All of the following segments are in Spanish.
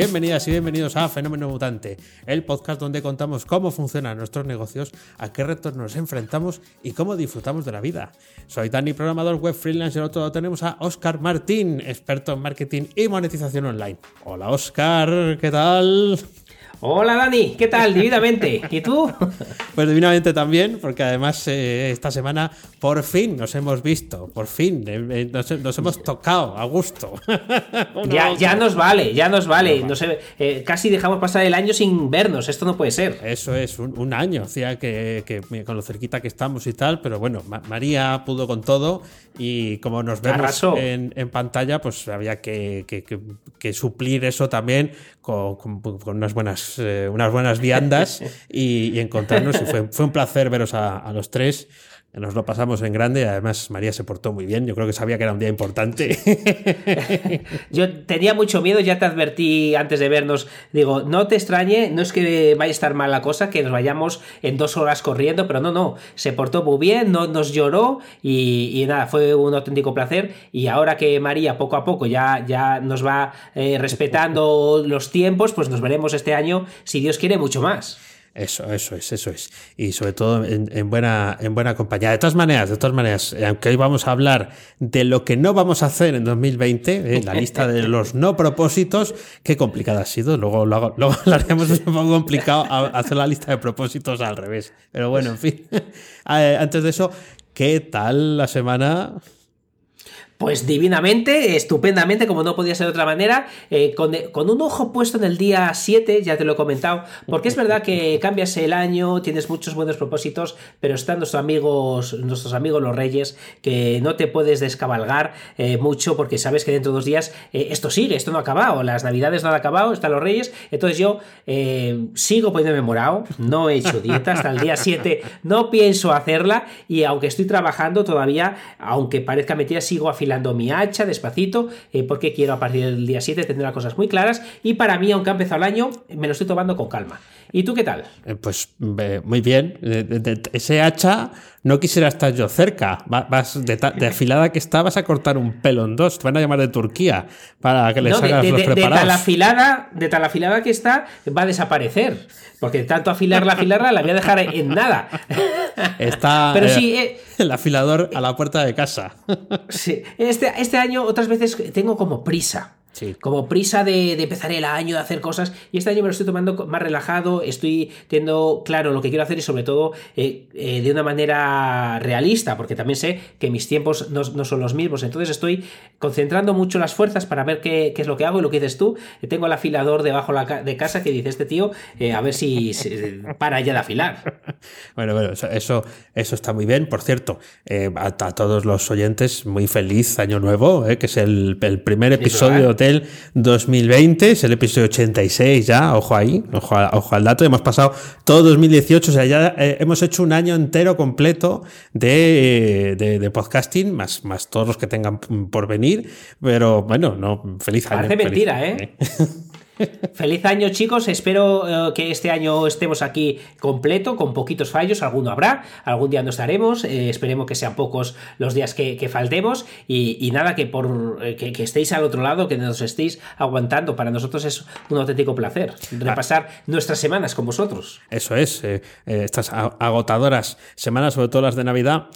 Bienvenidas y bienvenidos a Fenómeno Mutante, el podcast donde contamos cómo funcionan nuestros negocios, a qué retos nos enfrentamos y cómo disfrutamos de la vida. Soy Dani, programador web freelance, y al otro lado tenemos a Oscar Martín, experto en marketing y monetización online. Hola Oscar, ¿qué tal? Hola Dani, ¿qué tal? Divinamente. ¿Y tú? Pues divinamente también, porque además eh, esta semana por fin nos hemos visto, por fin eh, eh, nos, hemos tocado a gusto. ya, ya nos vale, ya nos vale. Sé, casi dejamos pasar el año sin vernos, esto no puede ser. Eso es, un, año, hacía que, que, con lo cerquita que estamos y tal, pero bueno, María pudo con todo y como nos vemos en, pantalla, pues había que, que, suplir eso también con, con unas buenas eh, unas buenas viandas y, encontrarnos. Y fue, fue, un placer veros a, los tres. Nos lo pasamos en grande, además María se portó muy bien, yo creo que sabía que era un día importante. yo tenía mucho miedo, ya te advertí antes de vernos, digo, no te extrañe, no es que vaya a estar mal la cosa, que nos vayamos en dos horas corriendo, pero no, no, se portó muy bien, no nos lloró y, nada, fue un auténtico placer y ahora que María poco a poco ya, ya nos va eh, respetando los tiempos, pues nos veremos este año, si Dios quiere, mucho más. Eso, eso es, eso es. Y sobre todo en, buena, en buena compañía. De todas maneras, de todas maneras, eh, aunque hoy vamos a hablar de lo que no vamos a hacer en 2020, eh, la lista de los no propósitos, qué complicada ha sido. Luego, luego, luego es un poco complicado hacer la lista de propósitos al revés. Pero bueno, en fin. Eh, antes de eso, ¿qué tal la semana? Pues divinamente, estupendamente, como no podía ser de otra manera, eh, con, un ojo puesto en el día 7, ya te lo he comentado, porque es verdad que cambias el año, tienes muchos buenos propósitos, pero están nuestros amigos, nuestros amigos los reyes, que no te puedes descabalgar eh, mucho porque sabes que dentro de dos días eh, esto sigue, esto no ha acabado, las navidades no han acabado, están los reyes, entonces yo sigo poniéndome morado, no he hecho dieta hasta el día 7, no pienso hacerla y aunque estoy trabajando todavía, aunque parezca mentira, sigo afilando mi hacha despacito, eh, porque quiero a partir del día 7 tener las cosas muy claras. Y para mí, aunque ha empezado el año, me lo estoy tomando con calma. ¿Y tú qué tal? Eh, pues muy bien. ese hacha no quisiera estar yo cerca. Vas de, afilada que está, vas a cortar un pelo en dos. Te van a llamar de Turquía para que les hagas los preparados. De tal, afilada, de tal afilada que está, va a desaparecer. Porque tanto afilarla, afilarla, la voy a dejar en nada. Está Pero sí, eh, el afilador a la puerta de casa. Sí. Este, este año otras veces tengo como prisa. Como prisa de, empezar el año, de hacer cosas. Y este año me lo estoy tomando más relajado, estoy teniendo claro lo que quiero hacer y sobre todo eh, eh, de una manera realista, porque también sé que mis tiempos no, son los mismos. Entonces estoy concentrando mucho las fuerzas para ver qué, es lo que hago y lo que dices tú. Tengo el afilador debajo de casa que dice este tío, eh, a ver si, para ya de afilar. Bueno, bueno, eso, eso está muy bien. Por cierto, a, todos los oyentes, muy feliz año nuevo, que es el, el primer episodio de 2020, es el episodio 86 ya, ojo ahí, ojo, al dato, hemos pasado todo 2018, o sea, ya eh, hemos hecho un año entero completo de, de, podcasting, más, más todos los que tengan por venir, pero bueno, no, feliz año. Parece mentira, ¿eh? Feliz año, chicos. Espero eh, que este año estemos aquí completo, con poquitos fallos. Alguno habrá, algún día no estaremos. Eh, esperemos que sean pocos los días que, faltemos. Y, nada, que por eh, que, estéis al otro lado, que nos estéis aguantando. Para nosotros es un auténtico placer repasar nuestras semanas con vosotros. Eso es, estas agotadoras semanas, sobre todo las de Navidad,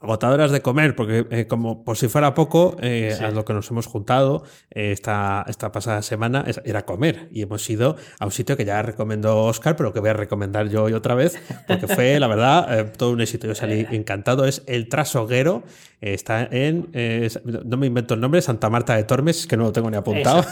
agotadoras de comer, porque eh, como por si fuera poco, eh, a lo que nos hemos juntado eh, esta, esta pasada semana era comer. Y hemos ido a un sitio que ya recomendó Oscar, pero que voy a recomendar yo hoy otra vez, porque fue, la verdad, todo un éxito. Yo salí encantado. Es El Trasoguero. Está en, no me invento el nombre, Santa Marta de Tormes, que no lo tengo ni apuntado.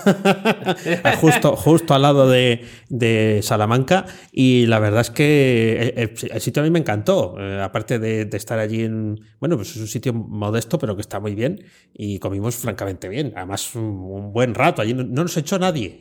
justo, justo al lado de, de, Salamanca. Y la verdad es que el, sitio a mí me encantó. aparte de, de estar allí en bueno, pues es un sitio modesto, pero que está muy bien y comimos francamente bien. Además, un, buen rato. Allí no, nos echó nadie.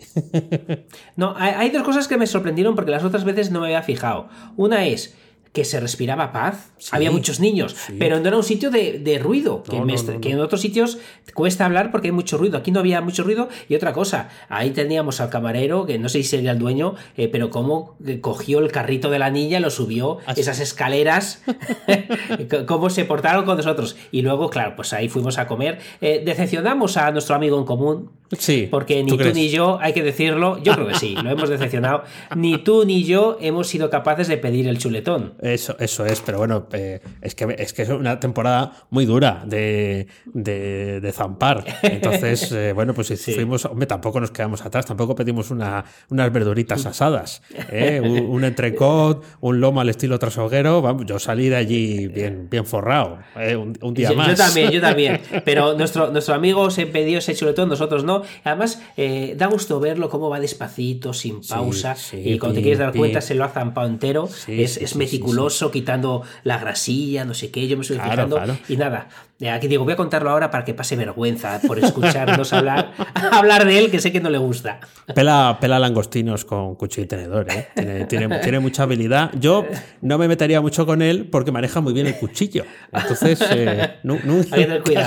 no, hay, dos cosas que me sorprendieron porque las otras veces no me había fijado. Una es que se respiraba paz. Había muchos niños, pero no era un sitio de, ruido, que, en otros sitios cuesta hablar porque hay mucho ruido. Aquí no había mucho ruido. Y otra cosa, ahí teníamos al camarero, que no sé si sería el dueño, eh, pero cómo cogió el carrito de la niña, lo subió, esas escaleras, cómo se portaron con nosotros. Y luego, claro, pues ahí fuimos a comer. Eh, decepcionamos a nuestro amigo en común. Sí. Porque ni tú, ni yo, hay que decirlo, yo creo que sí, lo hemos decepcionado. Ni tú ni yo hemos sido capaces de pedir el chuletón. Eso, eso es, pero bueno, eh, es, que, es que es una temporada muy dura de, de, zampar. Entonces, eh, bueno, pues si fuimos, hombre, tampoco nos quedamos atrás, tampoco pedimos una, unas verduritas asadas, ¿eh? un, entrecot, un lomo al estilo trasoguero. Vamos, yo salí de allí bien, bien forrado, un, día más. Yo también, yo también. Pero nuestro, nuestro amigo se pidió ese chuletón, nosotros no. Además, da gusto verlo cómo va despacito, sin pausa, y cuando te quieres dar cuenta se lo ha zampado entero. es, es meticuloso, quitando la grasilla, no sé qué. Yo me estoy fijando y nada. Aquí digo, voy a contarlo ahora para que pase vergüenza por escucharnos hablar, hablar de él, que sé que no le gusta. Pela, pela langostinos con cuchillo y tenedor, ¿eh? tiene, tiene, mucha habilidad. Yo no me metería mucho con él porque maneja muy bien el cuchillo. Entonces, eh, nunca,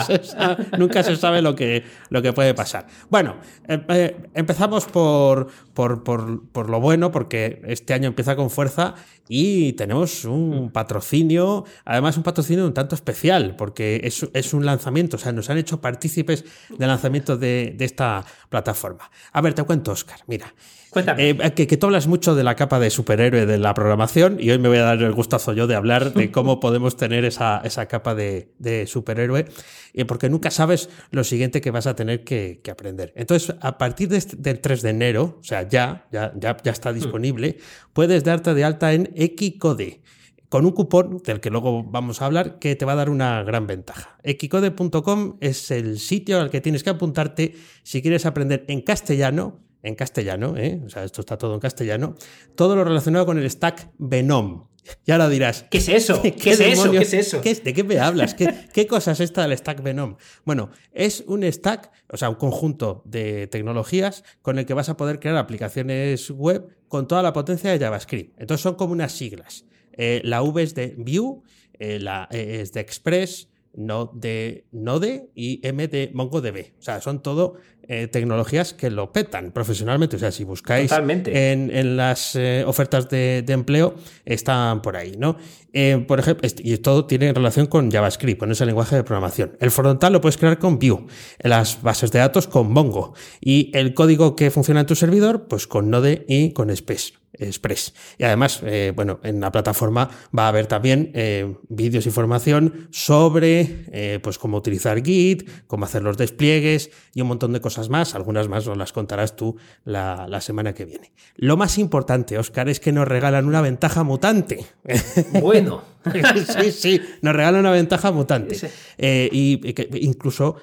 se sabe, nunca, se sabe, lo que, lo que puede pasar. Bueno, em, eh, empezamos por, por, por, por lo bueno, porque este año empieza con fuerza y tenemos un patrocinio, además un patrocinio un tanto especial, porque es, es un lanzamiento, o sea, nos han hecho partícipes del lanzamiento de, de esta plataforma. A ver, te cuento, Oscar, mira. Cuéntame. Eh, que, que, tú hablas mucho de la capa de superhéroe de la programación y hoy me voy a dar el gustazo yo de hablar de cómo podemos tener esa, esa capa de, de superhéroe, y porque nunca sabes lo siguiente que vas a tener que, que aprender. Entonces, a partir de este, del 3 de enero, o sea, ya, ya, ya, ya está disponible, puedes darte de alta en Equicode con un cupón del que luego vamos a hablar que te va a dar una gran ventaja. Equicode.com es el sitio al que tienes que apuntarte si quieres aprender en castellano, en castellano, ¿eh? o sea, esto está todo en castellano, todo lo relacionado con el stack Venom. Y ahora dirás, ¿qué es eso? ¿Qué, es eso? ¿Qué es eso? ¿De qué me hablas? ¿Qué, ¿Qué cosa es esta del stack Venom? Bueno, es un stack, o sea, un conjunto de tecnologías con el que vas a poder crear aplicaciones web con toda la potencia de JavaScript. Entonces son como unas siglas. Eh, la V es de Vue, eh, la E es de Express, no de Node y M de MongoDB. O sea, son todo eh, tecnologías que lo petan profesionalmente. O sea, si buscáis en, en, las eh, ofertas de, de, empleo, están por ahí, ¿no? Eh, por ejemplo, y todo tiene relación con JavaScript, con ese lenguaje de programación. El frontal lo puedes crear con Vue, las bases de datos con Mongo y el código que funciona en tu servidor, pues con Node y con Express. Express. Y además, eh, bueno, en la plataforma va a haber también eh, vídeos y formación sobre eh, pues cómo utilizar Git, cómo hacer los despliegues y un montón de cosas más. Algunas más nos las contarás tú la, la semana que viene. Lo más importante, Oscar, es que nos regalan una ventaja mutante. Bueno. sí, sí, nos regalan una ventaja mutante. Y, que incluso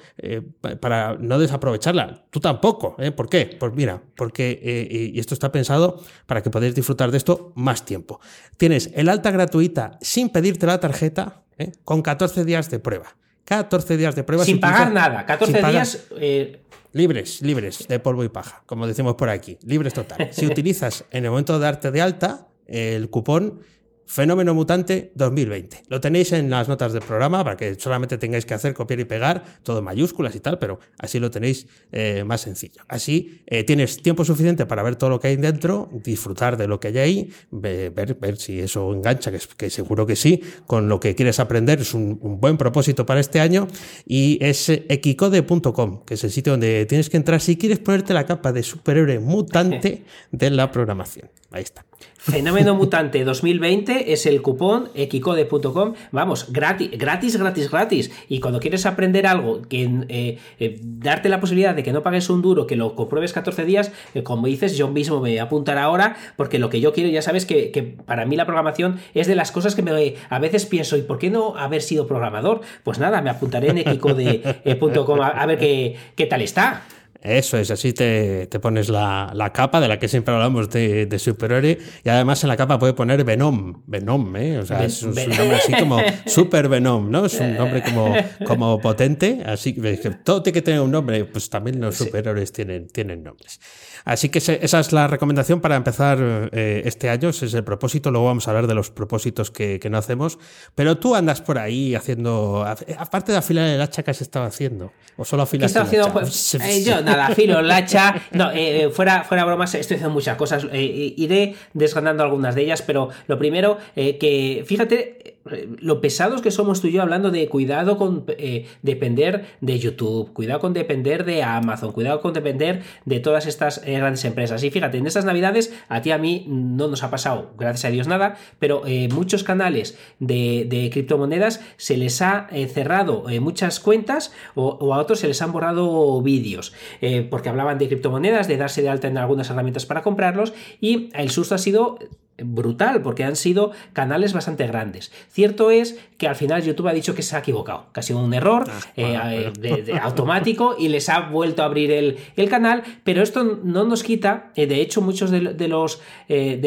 para no desaprovecharla. Tú tampoco. ¿Por qué? Pues mira, porque, y esto está pensado para que podáis disfrutar de esto más tiempo. Tienes el alta gratuita sin pedirte la tarjeta, ¿eh? con 14 días de prueba. 14 días de prueba. Sin, pagar nada. 14 días. Libres, libres de polvo y paja, como decimos por aquí. Libres total. Si utilizas en el momento de darte de alta el cupón Fenómeno Mutante 2020. Lo tenéis en las notas del programa para que solamente tengáis que hacer copiar y pegar, todo mayúsculas y tal, pero así lo tenéis eh, más sencillo. Así eh, tienes tiempo suficiente para ver todo lo que hay dentro, disfrutar de lo que hay ahí, ver, ver si eso engancha, que, que, seguro que sí, con lo que quieres aprender. Es un, un buen propósito para este año y es equicode.com, que es el sitio donde tienes que entrar si quieres ponerte la capa de superhéroe mutante de la programación. Ahí está. Fenómeno Mutante 2020 es el cupón equicode.com. Vamos, gratis, gratis, gratis, gratis. Y cuando quieres aprender algo, que eh, eh, darte la posibilidad de que no pagues un duro, que lo compruebes 14 días, eh, como dices, yo mismo me voy a apuntar ahora, porque lo que yo quiero, ya sabes que, para mí la programación es de las cosas que me, a veces pienso, ¿y por qué no haber sido programador? Pues nada, me apuntaré en equicode.com a, a ver qué, qué tal está. Eso es, así te, te pones la, la, capa de la que siempre hablamos de, de superhéroe y además en la capa puede poner Venom, Venom, ¿eh? O sea, es, un, nombre así como Super Venom, ¿no? Es un nombre como, como potente, así que todo tiene que tener un nombre, pues también los superhéroes tienen, tienen nombres. Así que esa es la recomendación para empezar eh, este año, ese es el propósito, luego vamos a hablar de los propósitos que, que no hacemos, pero tú andas por ahí haciendo, aparte de afilar el hacha que has estado haciendo, o solo afilar el hacha. Pues, eh, yo nada, afilo el hacha, no, eh, fuera, fuera bromas, estoy haciendo muchas cosas, iré desgranando algunas de ellas, pero lo primero, que fíjate, lo pesados que somos tú y yo hablando de cuidado con eh, depender de YouTube, cuidado con depender de Amazon, cuidado con depender de todas estas eh, grandes empresas. Y fíjate, en estas navidades a ti a mí no nos ha pasado, gracias a Dios nada, pero eh, muchos canales de, criptomonedas se les ha cerrado muchas cuentas o, a otros se les han borrado vídeos porque hablaban de criptomonedas, de darse de alta en algunas herramientas para comprarlos y el susto ha sido brutal, porque han sido canales bastante grandes. Cierto es que al final YouTube ha dicho que se ha equivocado, que ha sido un error ah, eh, de, automático y les ha vuelto a abrir el, canal, pero esto no nos quita, eh, de hecho muchos de, los, eh,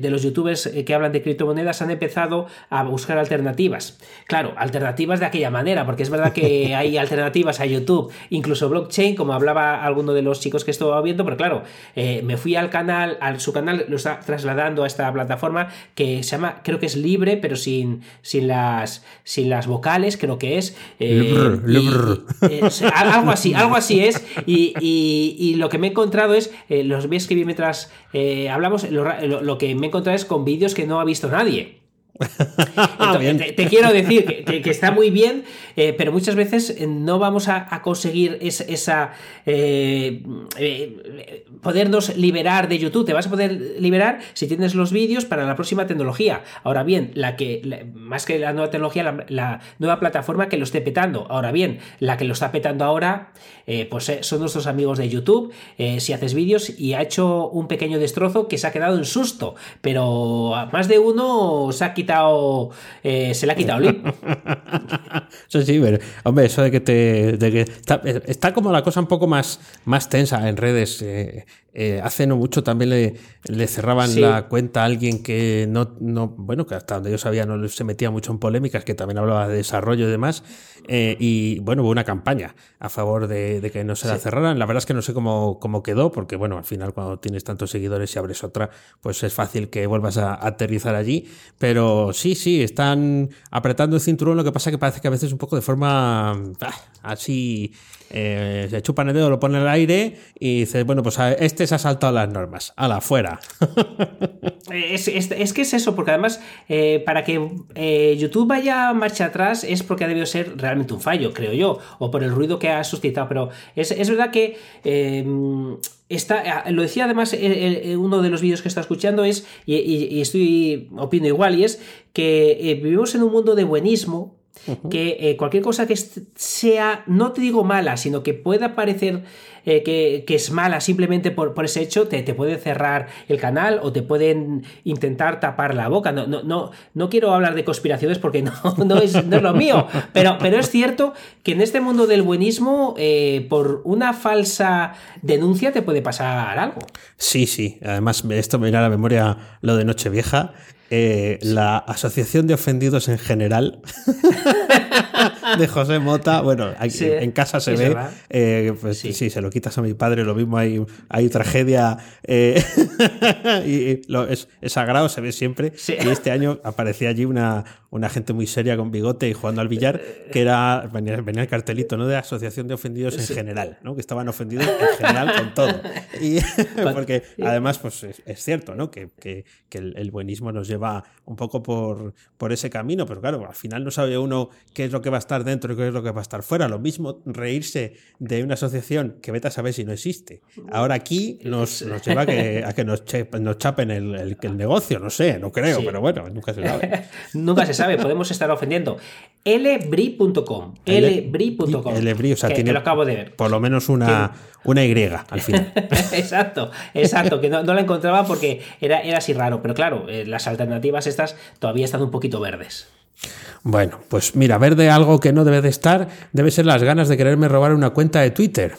de, los youtubers que hablan de criptomonedas han empezado a buscar alternativas. Claro, alternativas de aquella manera, porque es verdad que hay alternativas a YouTube, incluso blockchain, como hablaba alguno de los chicos que estaba viendo, pero claro, me fui al canal, a su canal, lo está trasladando a esta plataforma que se llama, creo que es libre, pero sin, sin, las, sin las vocales, creo que es. Eh, algo así, algo así es. Y, lo que me he encontrado es, eh, los voy a escribir mientras eh, hablamos, lo, que me he encontrado es con vídeos que no ha visto nadie. te, quiero decir que, está muy bien, eh, pero muchas veces eh, no vamos a, conseguir esa, eh, podernos liberar de YouTube. Te vas a poder liberar si tienes los vídeos para la próxima tecnología. Ahora bien, la que más que la nueva tecnología, la, nueva plataforma que lo esté petando. Ahora bien, la que lo está petando ahora, pues son nuestros amigos de YouTube. si haces vídeos y ha hecho un pequeño destrozo que se ha quedado en susto, pero más de uno se ha quitado eh, se le ha quitado el sí, sí, pero, hombre, eso de que te. está, como la cosa un poco más, más tensa en redes. Eh, eh, hace no mucho también le, le cerraban la cuenta a alguien que no, no, bueno, que hasta donde yo sabía no se metía mucho en polémicas, que también hablaba de desarrollo y demás. Eh, y bueno, hubo una campaña a favor de, que no se la cerraran. La verdad es que no sé cómo, cómo quedó, porque bueno, al final cuando tienes tantos seguidores y abres otra, pues es fácil que vuelvas a aterrizar allí. Pero sí, sí, están apretando el cinturón, lo que pasa que parece que a veces un poco de forma ah, así eh, se chupan el dedo, lo pone al aire y dices, bueno, pues este se ha saltado las normas, a la fuera. Es, que es eso, porque además, eh, para que eh, YouTube vaya marcha atrás es porque ha debido ser realmente un fallo, creo yo, o por el ruido que ha suscitado, pero es, verdad que... Está, lo decía además uno de los vídeos que está escuchando es, y, y, estoy opino igual, y es que vivimos en un mundo de buenismo que eh, cualquier cosa que sea, no te digo mala, sino que pueda parecer eh, que, es mala simplemente por, ese hecho, te, te pueden cerrar el canal o te pueden intentar tapar la boca. No, no, no, no quiero hablar de conspiraciones porque no, no, es, lo mío, pero, pero es cierto que en este mundo del buenismo, eh, por una falsa denuncia te puede pasar algo. Sí, sí. Además, esto me viene a la memoria lo de Nochevieja, eh, la Asociación de Ofendidos en General de José Mota. Bueno, en casa se ve. Eh, pues sí. se lo quitas a mi padre, lo mismo hay, hay tragedia. Eh, y lo, es, sagrado, se ve siempre. Y este año aparecía allí una, una gente muy seria con bigote y jugando al billar, que era. Venía, el cartelito, ¿no? De Asociación de Ofendidos en General, ¿no? Que estaban ofendidos en general con todo. Y, porque además, pues es, cierto, ¿no? Que, que, que el, buenismo nos lleva un poco por, por ese camino, pero claro, al final no sabe uno qué es lo que va a estar dentro y qué es lo que va a estar fuera. Lo mismo reírse de una asociación que vete a saber si no existe. Ahora aquí nos, lleva a que, a que nos, nos chapen el, el, negocio, no sé, no creo, pero bueno, nunca se sabe. nunca se sabe, podemos estar ofendiendo. lbri.com, lbri.com. Lbri, o sea, tiene lo acabo de ver. por lo menos una, una Y al final. exacto, exacto, que no, la encontraba porque era, era así raro, pero claro, eh, las alternativas estas todavía están un poquito verdes. Bueno, pues mira, verde algo que no debe de estar debe ser las ganas de quererme robar una cuenta de Twitter.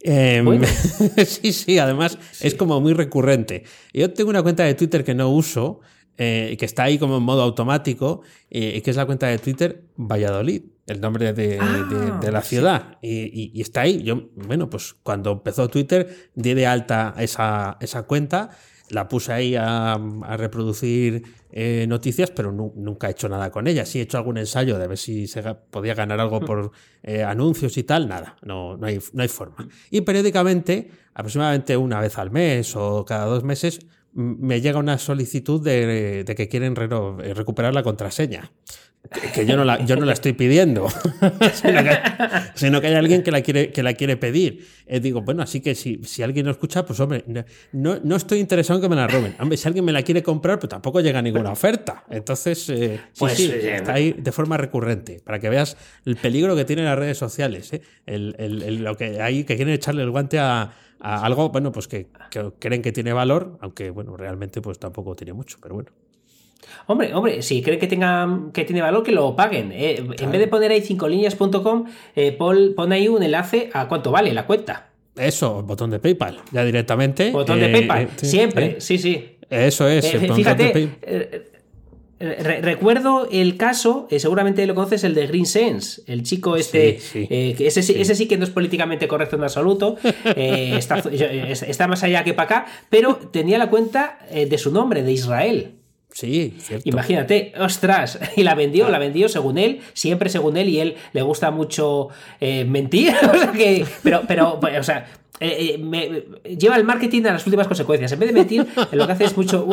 Em, sí, sí, además es como muy recurrente. Yo tengo una cuenta de Twitter que no uso, eh, que está ahí como en modo automático, eh, que es la cuenta de Twitter Valladolid, el nombre de, Ah, de- de la ciudad. Y, y- y está ahí. Yo, bueno, pues cuando empezó Twitter, di de alta esa, esa cuenta, la puse ahí a, a reproducir eh, noticias, pero nu- nunca he hecho nada con ella. Sí he hecho algún ensayo de ver si se ga- podía ganar algo por eh, anuncios y tal, nada, no, no, hay, no hay forma. Y periódicamente, aproximadamente una vez al mes o cada dos meses, me llega una solicitud de, de que quieren recuperar la contraseña. Que- yo no la, yo no la estoy pidiendo, sino, que, sino que hay alguien que la quiere, que la quiere pedir. Eh, digo, bueno, así que si, si alguien lo escucha, pues hombre, no, no estoy interesado en que me la roben. Hombre, si alguien me la quiere comprar, pues tampoco llega ninguna oferta. Entonces, eh, sí, Pues, sí, eh, está ahí de forma recurrente, para que veas el peligro que tienen las redes sociales. ¿eh? El, el- el- lo que hay que quieren echarle el guante a, a algo, bueno, pues que, que creen que tiene valor, aunque bueno, realmente pues tampoco tiene mucho, pero bueno. Hombre, hombre, si creen que, tenga, que tiene valor, que lo paguen. Eh, En vez de poner ahí 5líneas.com, eh, pon, pon ahí un enlace a cuánto vale la cuenta. Eso, botón de PayPal, ya directamente. Botón de eh, PayPal. eh, sí, Siempre, sí, sí. Eso es. El fíjate, re- recuerdo el caso, seguramente lo conoces, el de Green Sense, el chico este, Sí, sí. que ese, sí- ese sí que no es políticamente correcto en absoluto, está, está más allá que para acá, pero tenía la cuenta de su nombre, de Israel. Sí, cierto. Imagínate, ostras, y la vendió, la vendió según él, siempre según él, y él le gusta mucho eh, mentir, o sea que, pero, pero, o sea, eh, eh, me- lleva el marketing a las últimas consecuencias. En vez de mentir, lo que hace es mucho.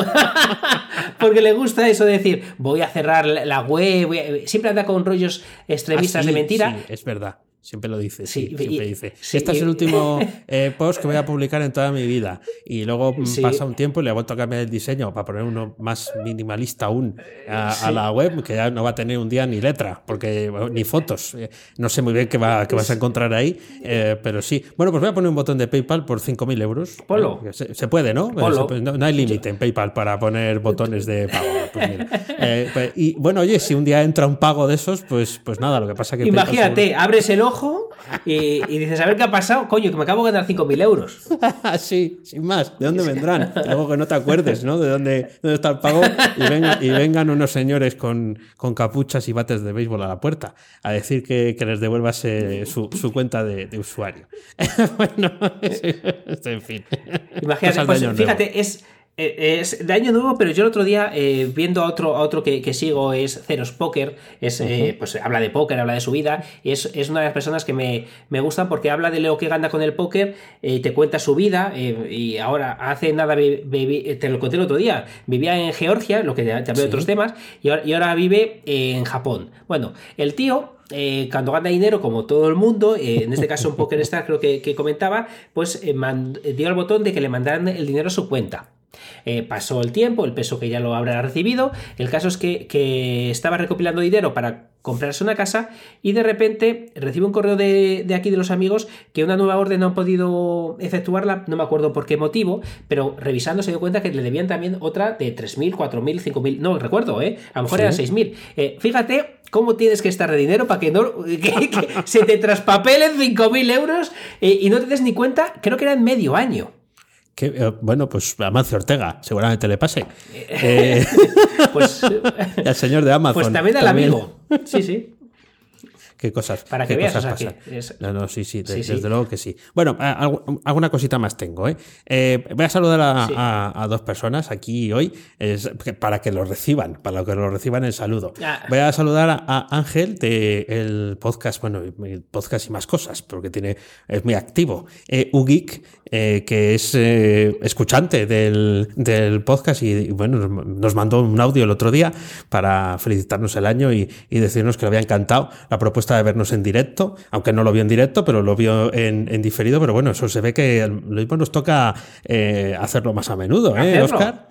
Porque le gusta eso de decir, voy a cerrar la la web. voy a- Siempre anda con rollos extremistas Ah, sí, de mentira. sí, es verdad. Siempre lo dice. Sí, Sí, siempre y- dice. sí, este es y- el último eh, post que voy a publicar en toda mi vida. Y luego mm, Sí. pasa un tiempo y le he vuelto a cambiar el diseño para poner uno más minimalista aún a, a la web, que ya no va a tener un día ni letra, porque ni fotos. Eh, No sé muy bien qué, va, qué vas a encontrar ahí, eh, pero sí. Bueno, pues voy a poner un botón de PayPal por 5.000 euros. Ponlo. Eh, Se, se puede, ¿no? Ponlo. Se puede- no, no hay límite en PayPal para poner botones de pago. Pues mira. Eh, pues- y bueno, oye, si un día entra un pago de esos, pues, pues nada, lo que pasa que PayPal Imagínate, abres el ojo y, y dices, a ver qué ha pasado, coño, que me acabo de ganar 5.000 euros. sí, sin más. ¿De dónde vendrán? Luego que no te acuerdes, ¿no? De dónde, dónde está el pago y, venga- y vengan unos señores con, con capuchas y bates de béisbol a la puerta a decir que, que les devuelvas eh, su, su cuenta de, de usuario. bueno, en fin. Imagínate, pues nuevo. fíjate, es, eh, es de año nuevo, pero yo el otro día, eh, viendo a otro, a otro que, que sigo, es Ceros Poker, es, eh, pues habla de póker, habla de su vida, y es, es una de las personas que me, me gustan porque habla de lo que gana con el póker, eh, te cuenta su vida, y ahora hace nada, vi- te lo conté el otro día, vivía en Georgia, lo que te hablé de otros temas, y ahora, y ahora vive en Japón. Bueno, el tío eh, cuando gana dinero, como todo el mundo, eh, en este caso un Poker Star creo que, que comentaba, pues eh, man- dio el botón de que le mandaran el dinero a su cuenta. Eh, pasó el tiempo, el peso que ya lo habrá recibido. El caso es que, que estaba recopilando dinero para comprarse una casa y de repente recibe un correo de, de aquí de los amigos que una nueva orden no han podido efectuarla, no me acuerdo por qué motivo, pero revisando se dio cuenta que le debían también otra de 3.000, 4.000, 5.000, no recuerdo, ¿eh? a lo mejor Sí. eran 6.000. Eh, fíjate cómo tienes que estar de dinero para que, no, que, que se te traspapelen 5.000 euros eh, y no te des ni cuenta, creo que era en medio año. Que, eh, bueno, pues Amancio Ortega seguramente le pase. Eh, Pues, al señor de Amazon. pues también al amigo. Sí, sí. Qué cosas, Para qué que veas, cosas o sea, pasan. que es- No, no, sí, sí, de- Sí, sí. desde luego que sí. Bueno, alguna cosita más tengo. ¿eh? Eh, voy a saludar a, Sí. a- a dos personas aquí hoy es para que lo reciban, para que lo reciban el saludo. Ah. Voy a saludar a, a Ángel del podcast, bueno, el podcast y más cosas, porque tiene, es muy activo. Eh, Ugeek, eh, que es eh, escuchante del, del podcast y, y, bueno, nos, nos mandó un audio el otro día para felicitarnos el año y, y decirnos que le había encantado la propuesta de vernos en directo, aunque no lo vio en directo, pero lo vio en, en diferido, pero bueno, eso se ve que lo mismo nos toca eh, hacerlo más a menudo, ¿eh, Hacerlo. Oscar?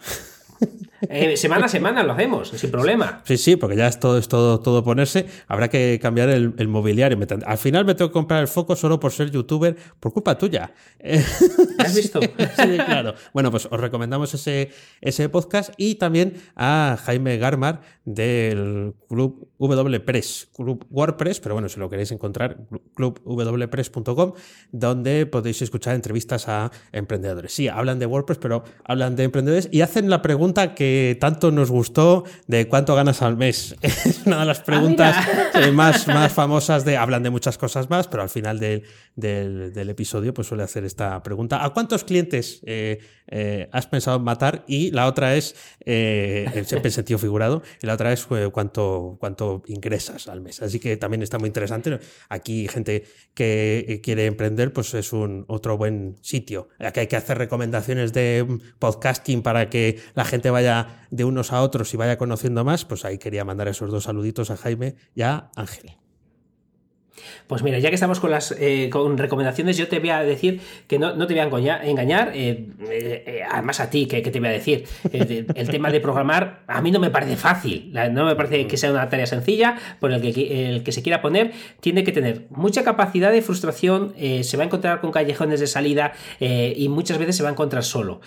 Eh, semana a semana lo hacemos, sin problema. Sí, sí, porque ya es todo, es todo, todo ponerse. Habrá que cambiar el, mobiliario. Al final me tengo que comprar el foco solo por ser youtuber, por culpa tuya. ¿Has visto? sí, claro. Bueno, pues os recomendamos ese, ese podcast y también a Jaime Garmar del Club WPress, Club WordPress, pero bueno, si lo queréis encontrar, clubwpress.com, donde podéis escuchar entrevistas a emprendedores. Sí, hablan de WordPress, pero hablan de emprendedores y hacen la pregunta que tanto nos gustó de cuánto ganas al mes. Es una de las ah, preguntas más, más famosas de, hablan de muchas cosas más, pero al final del, del, episodio pues suele hacer esta pregunta. ¿A cuántos clientes eh, eh, has pensado en matar? Y la otra es, eh, siempre en sentido figurado, y la otra es cuánto, cuánto ingresas al mes. Así que también está muy interesante. Aquí gente que quiere emprender, pues es un otro buen sitio. Aquí hay que hacer recomendaciones de podcasting para que la gente vaya de unos a otros y vaya conociendo más. Pues ahí quería mandar esos dos saluditos a Jaime y a Ángel. Pues mira, ya que estamos con las eh, con recomendaciones, yo te voy a decir que no, te voy a engañar, eh, eh, además a ti, que, te voy a decir, el tema de programar a mí no me parece fácil, no me parece que sea una tarea sencilla, por el que, el que se quiera poner tiene que tener mucha capacidad de frustración, se va a encontrar con callejones de salida y muchas veces se va a encontrar solo.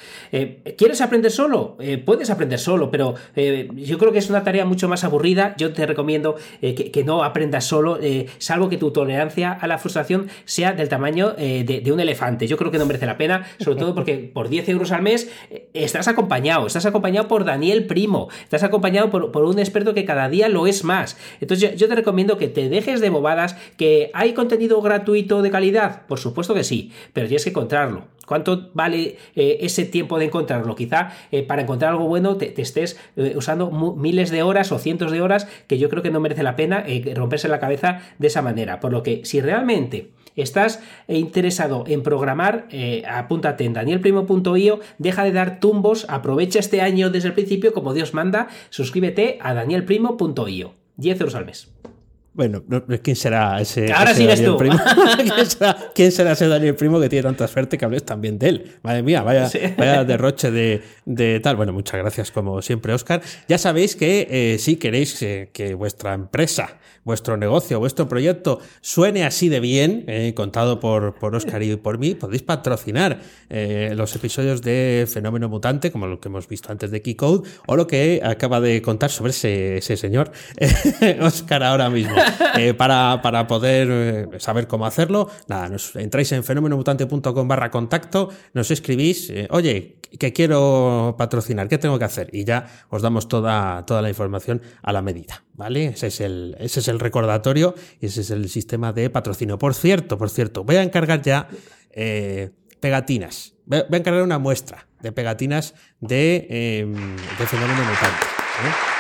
¿Quieres aprender solo? puedes aprender solo, pero yo creo que es una tarea mucho más aburrida, yo te recomiendo que, no aprendas solo, salvo que tú tolerancia a la frustración sea del tamaño eh, de, un elefante. Yo creo que no merece la pena, sobre todo porque por 10 euros al mes eh, estás acompañado, estás acompañado por Daniel Primo, estás acompañado por, un experto que cada día lo es más. Entonces yo, te recomiendo que te dejes de bobadas, que hay contenido gratuito de calidad, por supuesto que sí, pero tienes que encontrarlo. ¿Cuánto vale eh, ese tiempo de encontrarlo? Quizá para encontrar algo bueno te, estés usando miles de horas o cientos de horas que yo creo que no merece la pena romperse la cabeza de esa manera. Por lo que si realmente estás interesado en programar, eh, apúntate en danielprimo.io, deja de dar tumbos, aprovecha este año desde el principio como Dios manda, suscríbete a danielprimo.io. 10 euros al mes. Bueno, ¿quién será ese, Ahora Daniel Primo? ¿Quién, será, ese Daniel Primo que tiene tanta suerte que hables también de él? Madre mía, vaya, vaya derroche de, tal. Bueno, muchas gracias como siempre, Oscar. Ya sabéis que eh, si queréis eh, que vuestra empresa vuestro negocio, vuestro proyecto suene así de bien, eh, contado por, por Oscar y por mí, podéis patrocinar eh, los episodios de Fenómeno Mutante, como lo que hemos visto antes de Keycode, o lo que acaba de contar sobre ese, señor, Oscar, ahora mismo. Eh, para, para, poder saber cómo hacerlo, nada, nos entráis en fenomenomutante.com barra contacto, nos escribís, oye, que quiero patrocinar, ¿qué tengo que hacer? Y ya os damos toda, toda la información a la medida, ¿vale? Ese es el, ese es el recordatorio y ese es el sistema de patrocinio. Por cierto, por cierto, voy a encargar ya eh, pegatinas. Voy a encargar una muestra de pegatinas de, eh, de fenómeno mutante. ¿eh?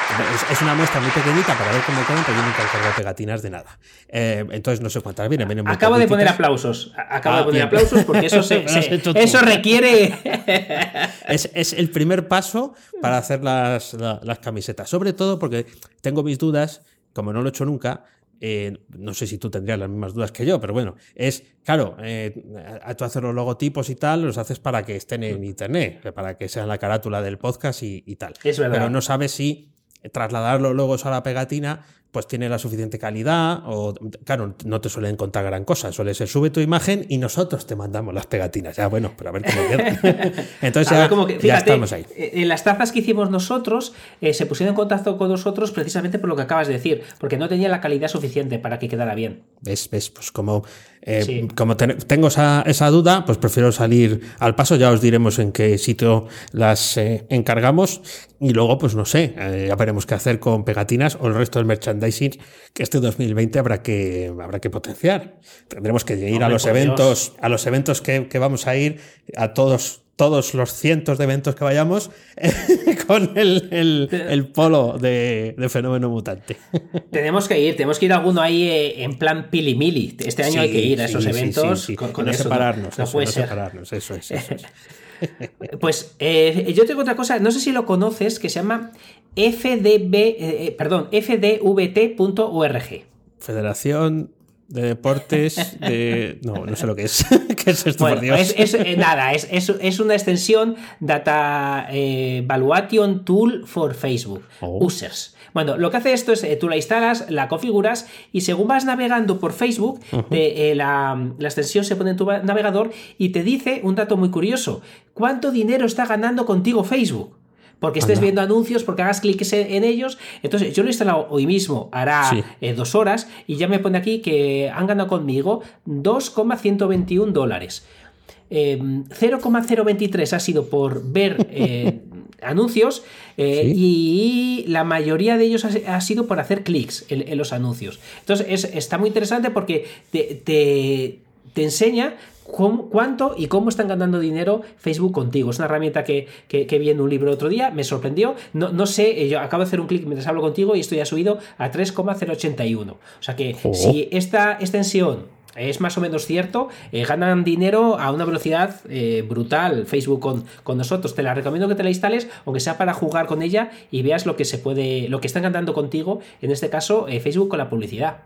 Es, una muestra muy pequeñita para ver cómo quedan, pero yo nunca he cargado pegatinas de nada. Eh, entonces no sé cuántas vienen. vienen Acabo de poner aplausos. Acabo de ah, poner aplausos porque eso, eso requiere. es, el primer paso para hacer las, las, camisetas. Sobre todo porque tengo mis dudas, como no lo he hecho nunca. Eh, no sé si tú tendrías las mismas dudas que yo, pero bueno, es claro, eh, tú hacer los logotipos y tal, los haces para que estén en internet, para que sean la carátula del podcast y, y tal. Es verdad. Pero no sabes si trasladar los logos a la pegatina pues tiene la suficiente calidad o claro, no te suelen contar gran cosa, suele ser sube tu imagen y nosotros te mandamos las pegatinas. Ya bueno, pero a ver cómo queda. Entonces ya, estamos ahí. Eh, en las tazas que hicimos nosotros eh, se pusieron en contacto con nosotros precisamente por lo que acabas de decir, porque no tenía la calidad suficiente para que quedara bien. ¿Ves? ¿Ves? Pues como, eh, como tengo esa, esa, duda, pues prefiero salir al paso, ya os diremos en qué sitio las encargamos y luego, pues no sé, ya veremos qué hacer con pegatinas o el resto del merchandising que este 2020 habrá que, habrá que potenciar. Tendremos que ir a los eventos, a los eventos que, vamos a ir, a todos, todos los cientos de eventos que vayamos con el, polo de, fenómeno mutante. Tenemos que ir, tenemos que ir alguno ahí eh, en plan pilimili. Este año hay que ir a esos eventos con, no separarnos, no, puede separarnos, eso es. Pues eh, yo tengo otra cosa, no sé si lo conoces, que se llama FDB, eh, perdón, fdvt.org. Federación de deportes, de... No, no sé lo que es. ¿Qué es esto, Bueno, por Dios? es, es- eh, nada, es, es- es una extensión Data eh, Evaluation Tool for Facebook Oh. Users. Bueno, lo que hace esto es eh, tú la instalas, la configuras y según vas navegando por Facebook, te- eh, la, la extensión se pone en tu navegador y te dice un dato muy curioso: ¿cuánto dinero está ganando contigo Facebook? Porque estés Anda. viendo anuncios, porque hagas clics en en ellos. Entonces, yo lo he instalado hoy mismo, hará Sí. eh, dos horas, y ya me pone aquí que han ganado conmigo 2,121 dólares. Eh, 0,023 ha sido por ver eh, anuncios eh, Sí. y la mayoría de ellos ha, ha sido por hacer clics en, en los anuncios. Entonces es- está muy interesante porque te, te- te enseña cómo- cuánto y cómo están ganando dinero Facebook contigo. Es una herramienta que, que, que vi en un libro otro día, me sorprendió. No, no sé, eh, yo acabo de hacer un clic mientras hablo contigo y esto ya ha subido a 3,081. O sea que Oh. si esta extensión es más o menos cierto, eh, ganan dinero a una velocidad eh, brutal Facebook con, con nosotros. Te la recomiendo que te la instales, aunque sea para jugar con ella y veas lo que se puede, lo que están ganando contigo, en este caso eh, Facebook con la publicidad.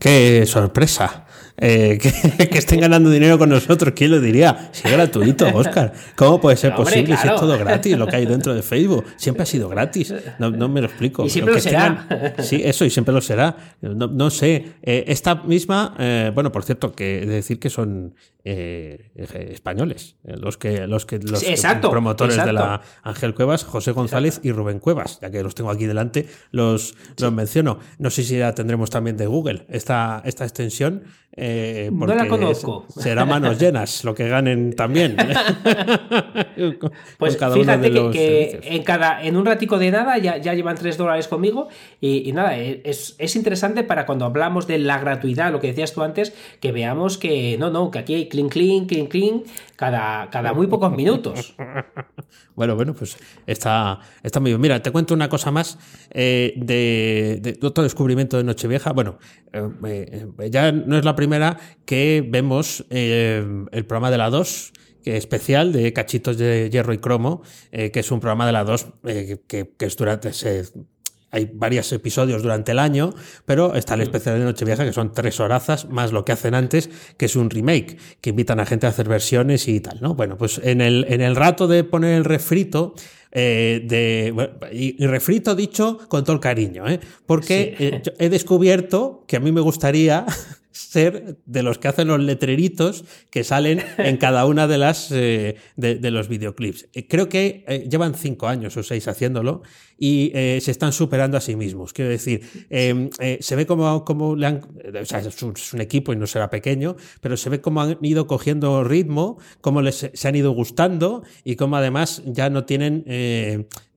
¡Qué sorpresa! Eh, que, que estén ganando dinero con nosotros, ¿quién lo diría? Si es gratuito, Oscar. ¿Cómo puede ser Hombre, posible si es todo gratis lo que hay dentro de Facebook? Siempre ha sido gratis. No, no me lo explico. Y siempre Que lo será. tengan- sí, eso, y siempre lo será. No, no sé. Eh, esta misma, eh, bueno, por cierto, que decir que son eh, eh, españoles, los que los que los exacto, promotores de la Ángel Cuevas, José González y Rubén Cuevas, ya que los tengo aquí delante, los, los menciono. No sé si la tendremos también de Google, esta, esta extensión. eh, No la conozco. Será manos llenas lo que ganen también. Con Pues fíjate que, en cada en un ratico de nada ya, ya llevan 3 dólares conmigo y, y nada, e, es, es interesante para cuando hablamos de la gratuidad, lo que decías tú antes, que veamos que no, no, que aquí hay clean, clean, clean, clean, cada, cada muy pocos minutos. Bueno, bueno, pues está, está muy bien. Mira, te cuento una cosa más eh, de, otro descubrimiento de Nochevieja. Bueno, eh, eh, ya no es la primera que vemos el programa de la 2 que especial de cachitos de hierro y cromo, que es un programa de la 2 eh, que, que es durante se, hay varios episodios durante el año, pero está el especial de Nochevieja, que son tres horazas, más lo que hacen antes, que es un remake, que invitan a gente a hacer versiones y tal, ¿no? Bueno, pues en el, en el rato de poner el refrito, eh, de, bueno, y, refrito dicho con todo el cariño, ¿eh? porque Sí. eh, he descubierto que a mí me gustaría ser de los que hacen los letreritos que salen en cada una de las eh, de, los videoclips. Eh, creo que eh, llevan cinco años o seis haciéndolo y se están superando a sí mismos. Quiero decir, eh, se ve como, como le han, o sea, es un, es un equipo y no será pequeño, pero se ve cómo han ido cogiendo ritmo, cómo les se han ido gustando y cómo además ya no tienen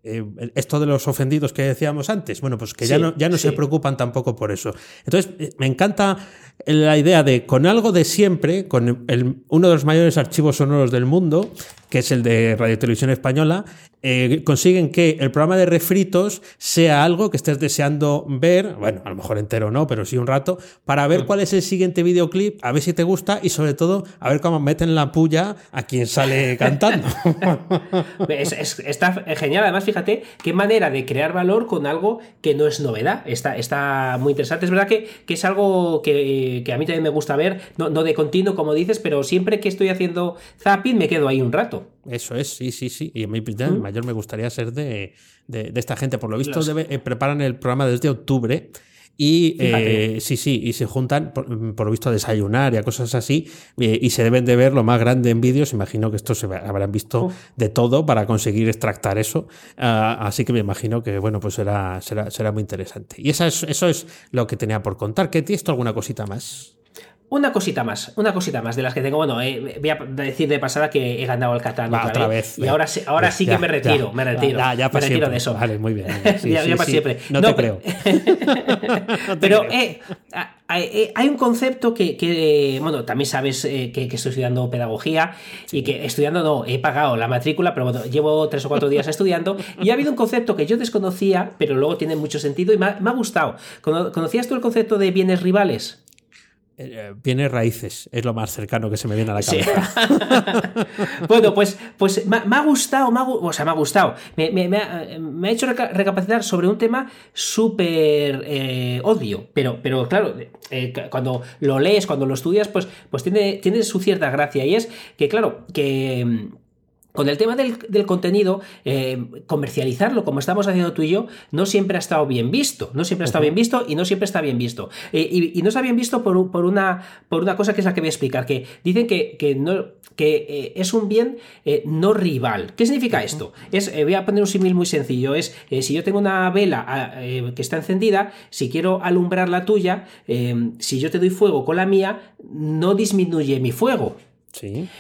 eh, esto de los ofendidos que decíamos antes, bueno, pues que ya no, ya no sí. se preocupan tampoco por eso. Entonces, eh, me encanta la idea de con algo de siempre, con el- uno de los mayores archivos sonoros del mundo, que es el de Radio Televisión Española, eh, consiguen que el programa de refritos sea algo que estés deseando ver, bueno, a lo mejor entero no, pero sí un rato, para ver cuál es el siguiente videoclip, a ver si te gusta y sobre todo a ver cómo meten la puya a quien sale cantando. Es- es- está genial, además fíjate qué manera de crear valor con algo que no es novedad. Está, está muy interesante. Es verdad que, que es algo que, que a mí también me gusta ver, no, no de continuo como dices, pero siempre que estoy haciendo zapping me quedo ahí un rato. Eso es, sí, sí, sí. Y a mí el mayor me gustaría ser de, de- de esta gente. Por lo visto, Los- debe- eh, preparan el programa desde octubre. Y eh, sí, sí, y se juntan, por, por lo visto, a desayunar y a cosas así, eh, y se deben de ver lo más grande en vídeos. Imagino que estos se habrán visto de todo para conseguir extractar eso. Ah, así que me imagino que, bueno, pues será, será, será muy interesante. Y esa es- eso es lo que tenía por contar. ¿Qué tienes alguna cosita más? Una cosita más, una cosita más de las que tengo. Bueno, eh, voy a decir de pasada que he ganado el Catán Va, otra, otra vez. vez, Y ahora, sí- ahora sí Ya, que me retiro, ya, me retiro. Ya, ya me para retiro siempre. de eso. Vale, muy bien. Sí, ya, sí, para sí. siempre. No, te creo. pero- eh, eh, hay un concepto que, que, bueno, también sabes eh, que, que estoy estudiando pedagogía y que estudiando no, he pagado la matrícula, pero bueno, llevo tres o cuatro días estudiando y ha habido un concepto que yo desconocía, pero luego tiene mucho sentido y me ha, me ha gustado. Cono- ¿Conocías tú el concepto de bienes rivales? Eh, viene raíces, es lo más cercano que se me viene a la cabeza. bueno, pues, pues me, ha gustado, me ha, o sea, me ha gustado. Me, ha, hecho recapacitar sobre un tema súper eh, odio. Pero, pero claro, eh, cuando lo lees, cuando lo estudias, pues, pues tiene, tiene su cierta gracia. Y es que, claro, que con el tema del, contenido, eh, comercializarlo como estamos haciendo tú y yo, no siempre ha estado bien visto. No siempre ha estado bien visto y no siempre está bien visto. Eh, y, no está bien visto por, una, por, una, cosa que es la que voy a explicar, que dicen que, no, que eh, es un bien no rival. ¿Qué significa esto? Es, voy a poner un símil muy sencillo. Es si yo tengo una vela ah, que está encendida, si quiero alumbrar la tuya, si yo te doy fuego con la mía, no disminuye mi fuego.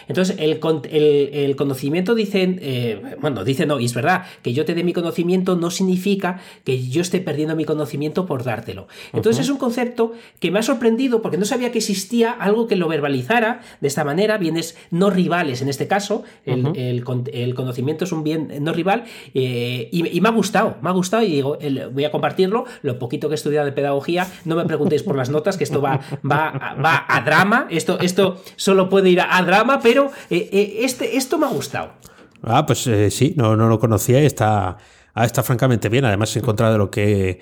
Entonces, el, el, conocimiento dice, eh, bueno, dice no, y es verdad, que yo te dé mi conocimiento no significa que yo esté perdiendo mi conocimiento por dártelo. Entonces, es un concepto que me ha sorprendido porque no sabía que existía algo que lo verbalizara de esta manera, bienes no rivales en este caso, el, conocimiento es un bien no rival, eh, y, me ha gustado, me ha gustado y digo, voy a compartirlo, lo poquito que he estudiado de pedagogía, no me preguntéis por las notas, que esto va, va, va a drama, esto, esto solo puede ir a drama, pero eh, eh, este, esto me ha gustado. Ah, pues eh, sí, no, no lo conocía y está, ah, está francamente bien. Además, en contra de lo que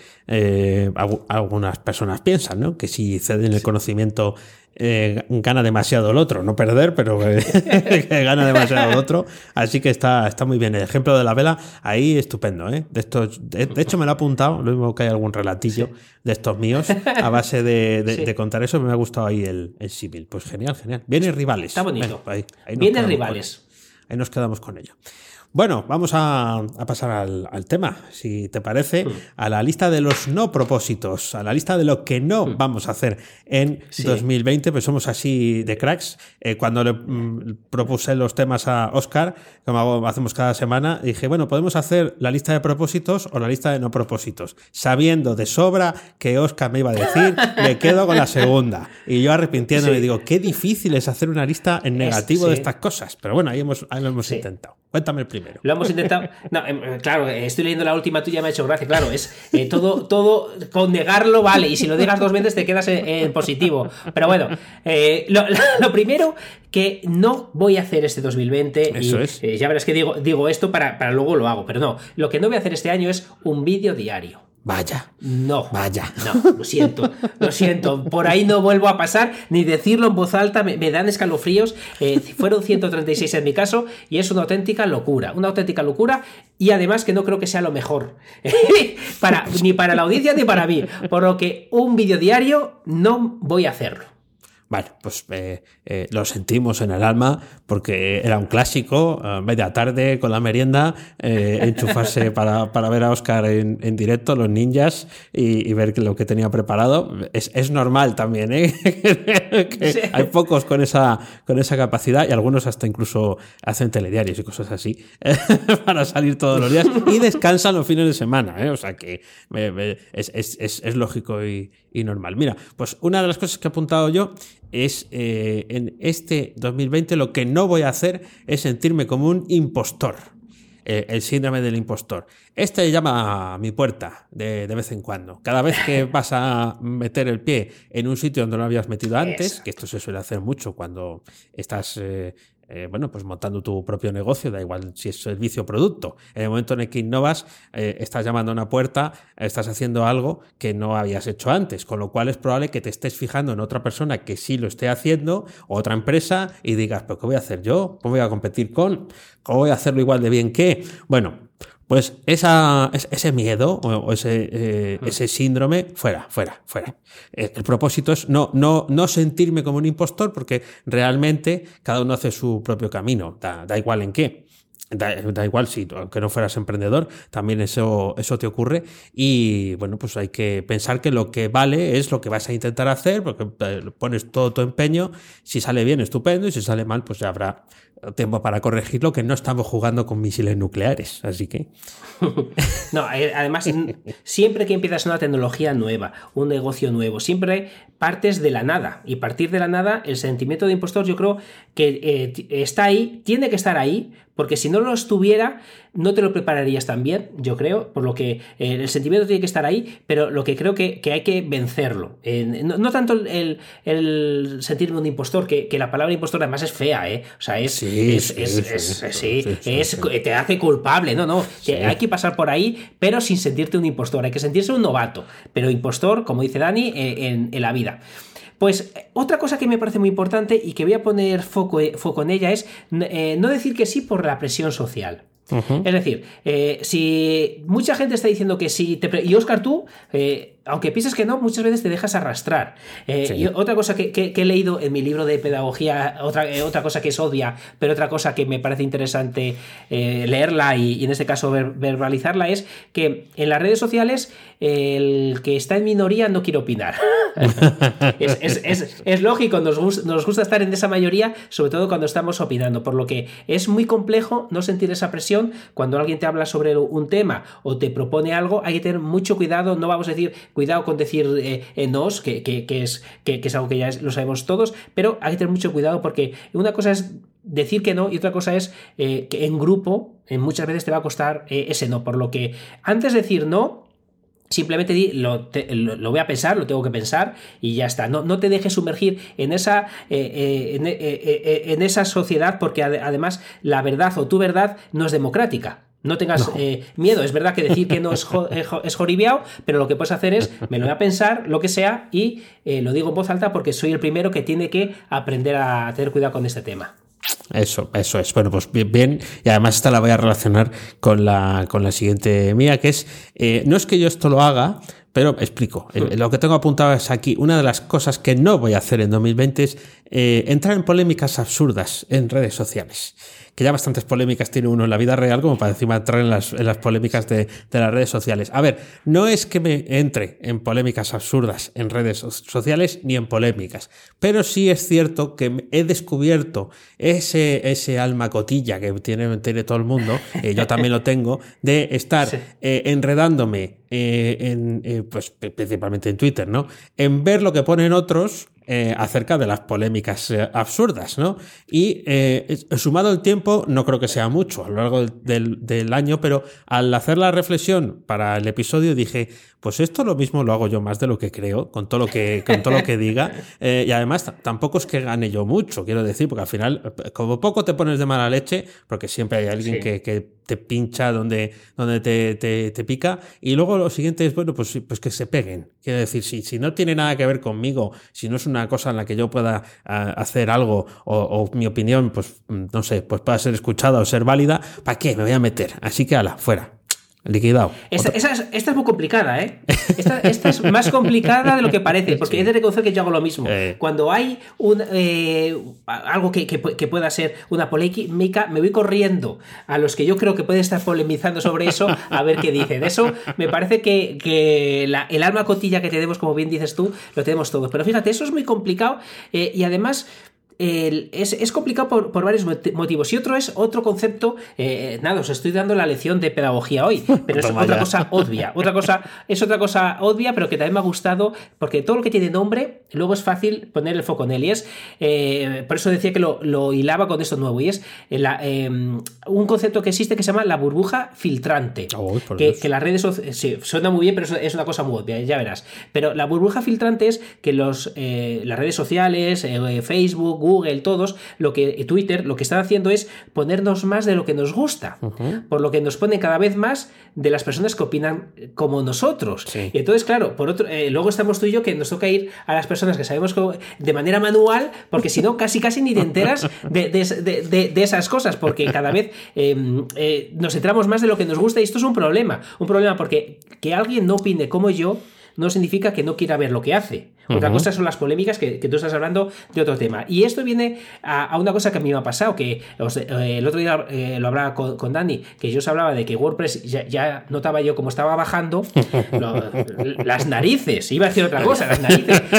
algunas personas piensan, ¿no? Que si ceden el conocimiento gana demasiado el otro. No perder, pero gana demasiado el otro. Así que está, está muy bien. El ejemplo de la vela, ahí estupendo. ¿eh? De, estos, de, hecho, me lo ha apuntado. Lo mismo que hay algún relatillo de estos míos. A base de, contar eso, me ha gustado ahí el, el símil. Pues genial, genial. Viene rivales. Está bonito. Viene rivales. ahí nos quedamos con ello. Bueno, vamos a, pasar al, tema, si te parece, hmm. a la lista de los no propósitos, a la lista de lo que no hmm. vamos a hacer en 2020, pues somos así de cracks. Eh, cuando le mm, propuse los temas a Oscar, como hacemos cada semana, dije, bueno, podemos hacer la lista de propósitos o la lista de no propósitos. Sabiendo de sobra que Oscar me iba a decir, me quedo con la segunda. Y yo arrepintiéndome, digo, qué difícil es hacer una lista en negativo de estas cosas. Pero bueno, ahí, hemos, ahí lo hemos intentado. Cuéntame el primero. Lo hemos intentado. No, em, claro, estoy leyendo la última tuya, me ha hecho gracia. Claro, es eh, todo, todo con negarlo vale. Y si lo digas dos veces te quedas en, positivo. Pero bueno, eh, lo, primero que no voy a hacer este 2020. Eso es. Eh, ya verás que digo, digo esto para, para luego lo hago. Pero no, lo que no voy a hacer este año es un vídeo diario. Vaya. No. Vaya. No, lo siento. Lo siento. Por ahí no vuelvo a pasar, ni decirlo en voz alta, me, dan escalofríos. Eh, fueron 136 en mi caso, y es una auténtica locura. Una auténtica locura, y además que no creo que sea lo mejor. para, ni para la audiencia ni para mí. Por lo que un vídeo diario no voy a hacerlo. Bueno, pues eh, eh, lo sentimos en el alma porque era un clásico, media tarde con la merienda, eh, enchufarse para, para, ver a Oscar en, en directo, los ninjas, y, ver lo que tenía preparado. Es, es normal también, ¿eh? Hay pocos con esa, con esa capacidad y algunos hasta incluso hacen telediarios y cosas así para salir todos los días y descansan los fines de semana, ¿eh? O sea que es, es, es, es lógico y, y normal. Mira, pues una de las cosas que he apuntado yo es eh, en este 2020 lo que no voy a hacer es sentirme como un impostor. Eh, el síndrome del impostor. Este llama a mi puerta de, vez en cuando. Cada vez que vas a meter el pie en un sitio donde no habías metido antes, que esto se suele hacer mucho cuando estás eh, eh, bueno, pues montando tu propio negocio, da igual si es servicio o producto. En el momento en el que innovas, eh, estás llamando a una puerta, estás haciendo algo que no habías hecho antes, con lo cual es probable que te estés fijando en otra persona que sí lo esté haciendo, otra empresa, y digas, pero ¿qué voy a hacer yo? ¿Cómo voy a competir con? ¿Cómo voy a hacerlo igual de bien que? Bueno, pues esa, ese miedo o ese, eh, ese síndrome, fuera, fuera, fuera. Eh, el propósito es no, no, no sentirme como un impostor porque realmente cada uno hace su propio camino, da, da igual en qué. Da, igual si aunque no fueras emprendedor, también eso, eso te ocurre. Y bueno, pues hay que pensar que lo que vale es lo que vas a intentar hacer, porque eh, pones todo tu empeño. Si sale bien, estupendo, y si sale mal, pues ya habrá tiempo para corregirlo, que no estamos jugando con misiles nucleares. Así que. no, eh, además, siempre que empiezas una tecnología nueva, un negocio nuevo, siempre partes de la nada. Y partir de la nada, el sentimiento de impostor, yo creo que eh, está ahí, tiene que estar ahí, porque si no lo estuviera, no te lo prepararías tan bien, yo creo, por lo que eh, el sentimiento tiene que estar ahí, pero lo que creo que, hay que vencerlo. no, tanto el, sentirme un impostor, que, la palabra impostor además es fea, ¿eh? O sea, es, sí, es, te hace culpable, no, no, hay que pasar por ahí, pero sin sentirte un impostor, hay que sentirse un novato, pero impostor, como dice Dani, eh, en, la vida. Pues otra cosa que me parece muy importante y que voy a poner foco, foco en ella es no decir que sí por la presión social. Es decir, eh, si mucha gente está diciendo que sí, te y Oscar, tú, eh, aunque pienses que no, muchas veces te dejas arrastrar. Eh, y otra cosa que, he leído en mi libro de pedagogía, otra, otra cosa que es obvia, pero otra cosa que me parece interesante leerla y, en este caso verbalizarla, es que en las redes sociales el que está en minoría no quiere opinar. es, lógico, nos gusta estar en esa mayoría, sobre todo cuando estamos opinando, por lo que es muy complejo no sentir esa presión cuando alguien te habla sobre un tema o te propone algo, hay que tener mucho cuidado, no vamos a decir cuidado con decir eh, nos, que, es, que, es algo que ya lo sabemos todos, pero hay que tener mucho cuidado porque una cosa es decir que no y otra cosa es eh, que en grupo muchas veces te va a costar eh, ese no, por lo que antes de decir no, Simplemente di, lo, lo, voy a pensar, lo tengo que pensar y ya está. No, no te dejes sumergir en esa, eh, eh, eh, en, esa sociedad porque además la verdad o tu verdad no es democrática. No tengas miedo. Es verdad que decir que no es, es joribiao, pero lo que puedes hacer es, me lo voy a pensar, lo que sea, y lo digo en voz alta porque soy el primero que tiene que aprender a tener cuidado con este tema. Eso, eso es. Bueno, pues bien, y además esta la voy a relacionar con la, con la siguiente mía, que es, eh, no es que yo esto lo haga, pero explico. Lo que tengo apuntado es aquí, una de las cosas que no voy a hacer en 2020 es eh, entrar en polémicas absurdas en redes sociales que ya bastantes polémicas tiene uno en la vida real como para encima entrar en las, en las polémicas de, de, las redes sociales. A ver, no es que me entre en polémicas absurdas en redes sociales ni en polémicas, pero sí es cierto que he descubierto ese, ese alma cotilla que tiene, tiene todo el mundo, eh, yo también lo tengo, de estar eh, enredándome eh, en, pues principalmente en Twitter, ¿no? En ver lo que ponen otros eh, acerca de las polémicas eh, absurdas, ¿no? Y eh, sumado el tiempo, no creo que sea mucho a lo largo del, año, pero al hacer la reflexión para el episodio dije, pues esto lo mismo lo hago yo más de lo que creo, con todo lo que, con todo lo que diga. y además tampoco es que gane yo mucho, quiero decir, porque al final, como poco te pones de mala leche, porque siempre hay alguien que, que te pincha donde, donde te, te, pica. Y luego lo siguiente es, bueno, pues, pues que se peguen. Quiero decir, si, si no tiene nada que ver conmigo, si no es una cosa en la que yo pueda ah, hacer algo o, mi opinión, pues no sé, pues pueda ser escuchada o ser válida, ¿para qué? Me voy a meter. Así que ala, fuera. Liquidado. Esta, es, muy complicada, ¿eh? Esta, es más complicada de lo que parece, porque he de reconocer que yo hago lo mismo. Eh. Cuando hay un, eh, algo que, pueda ser una polémica, me voy corriendo a los que yo creo que pueden estar polemizando sobre eso a ver qué dicen. Eso me parece que, el alma cotilla que tenemos, como bien dices tú, lo tenemos todos. Pero fíjate, eso es muy complicado eh, y además es, complicado por, varios motivos. Y otro es otro concepto. Eh, nada, os estoy dando la lección de pedagogía hoy, pero es otra cosa obvia. Otra cosa, es otra cosa obvia, pero que también me ha gustado, porque todo lo que tiene nombre, luego es fácil poner el foco en él. Y es, eh, por eso decía que lo, hilaba con esto nuevo. Y es eh, un concepto que existe que se llama la burbuja filtrante. que, las redes sociales. Sí, suena muy bien, pero es una cosa muy obvia, ya verás. Pero la burbuja filtrante es que los, las redes sociales, Facebook, Google, todos, lo que Twitter, lo que están haciendo es ponernos más de lo que nos gusta, por lo que nos pone cada vez más de las personas que opinan como nosotros. Y entonces, claro, por otro, eh, luego estamos tú y yo que nos toca ir a las personas que sabemos de manera manual, porque si no, casi casi ni te enteras de, esas cosas, porque cada vez em, eh, nos entramos más de lo que nos gusta y esto es un problema. Un problema porque que alguien no opine como yo no significa que no quiera ver lo que hace. Otra cosa son las polémicas que, tú estás hablando de otro tema. Y esto viene a, una cosa que a mí me ha pasado, que eh, el otro día eh, lo hablaba con, Dani, que yo os hablaba de que WordPress ya, notaba yo cómo estaba bajando las narices, iba a decir otra cosa, las narices.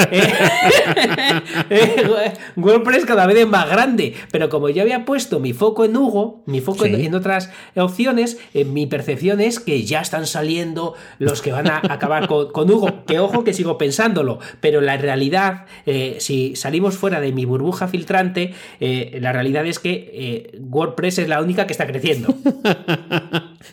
Eh, WordPress cada vez es más grande, pero como yo había puesto mi foco en Hugo, mi foco en, otras opciones, mi percepción es que ya están saliendo los que van a acabar con, con Hugo, que ojo que sigo pensándolo, pero pero la realidad, eh, si salimos fuera de mi burbuja filtrante, eh, la realidad es que WordPress es la única que está creciendo.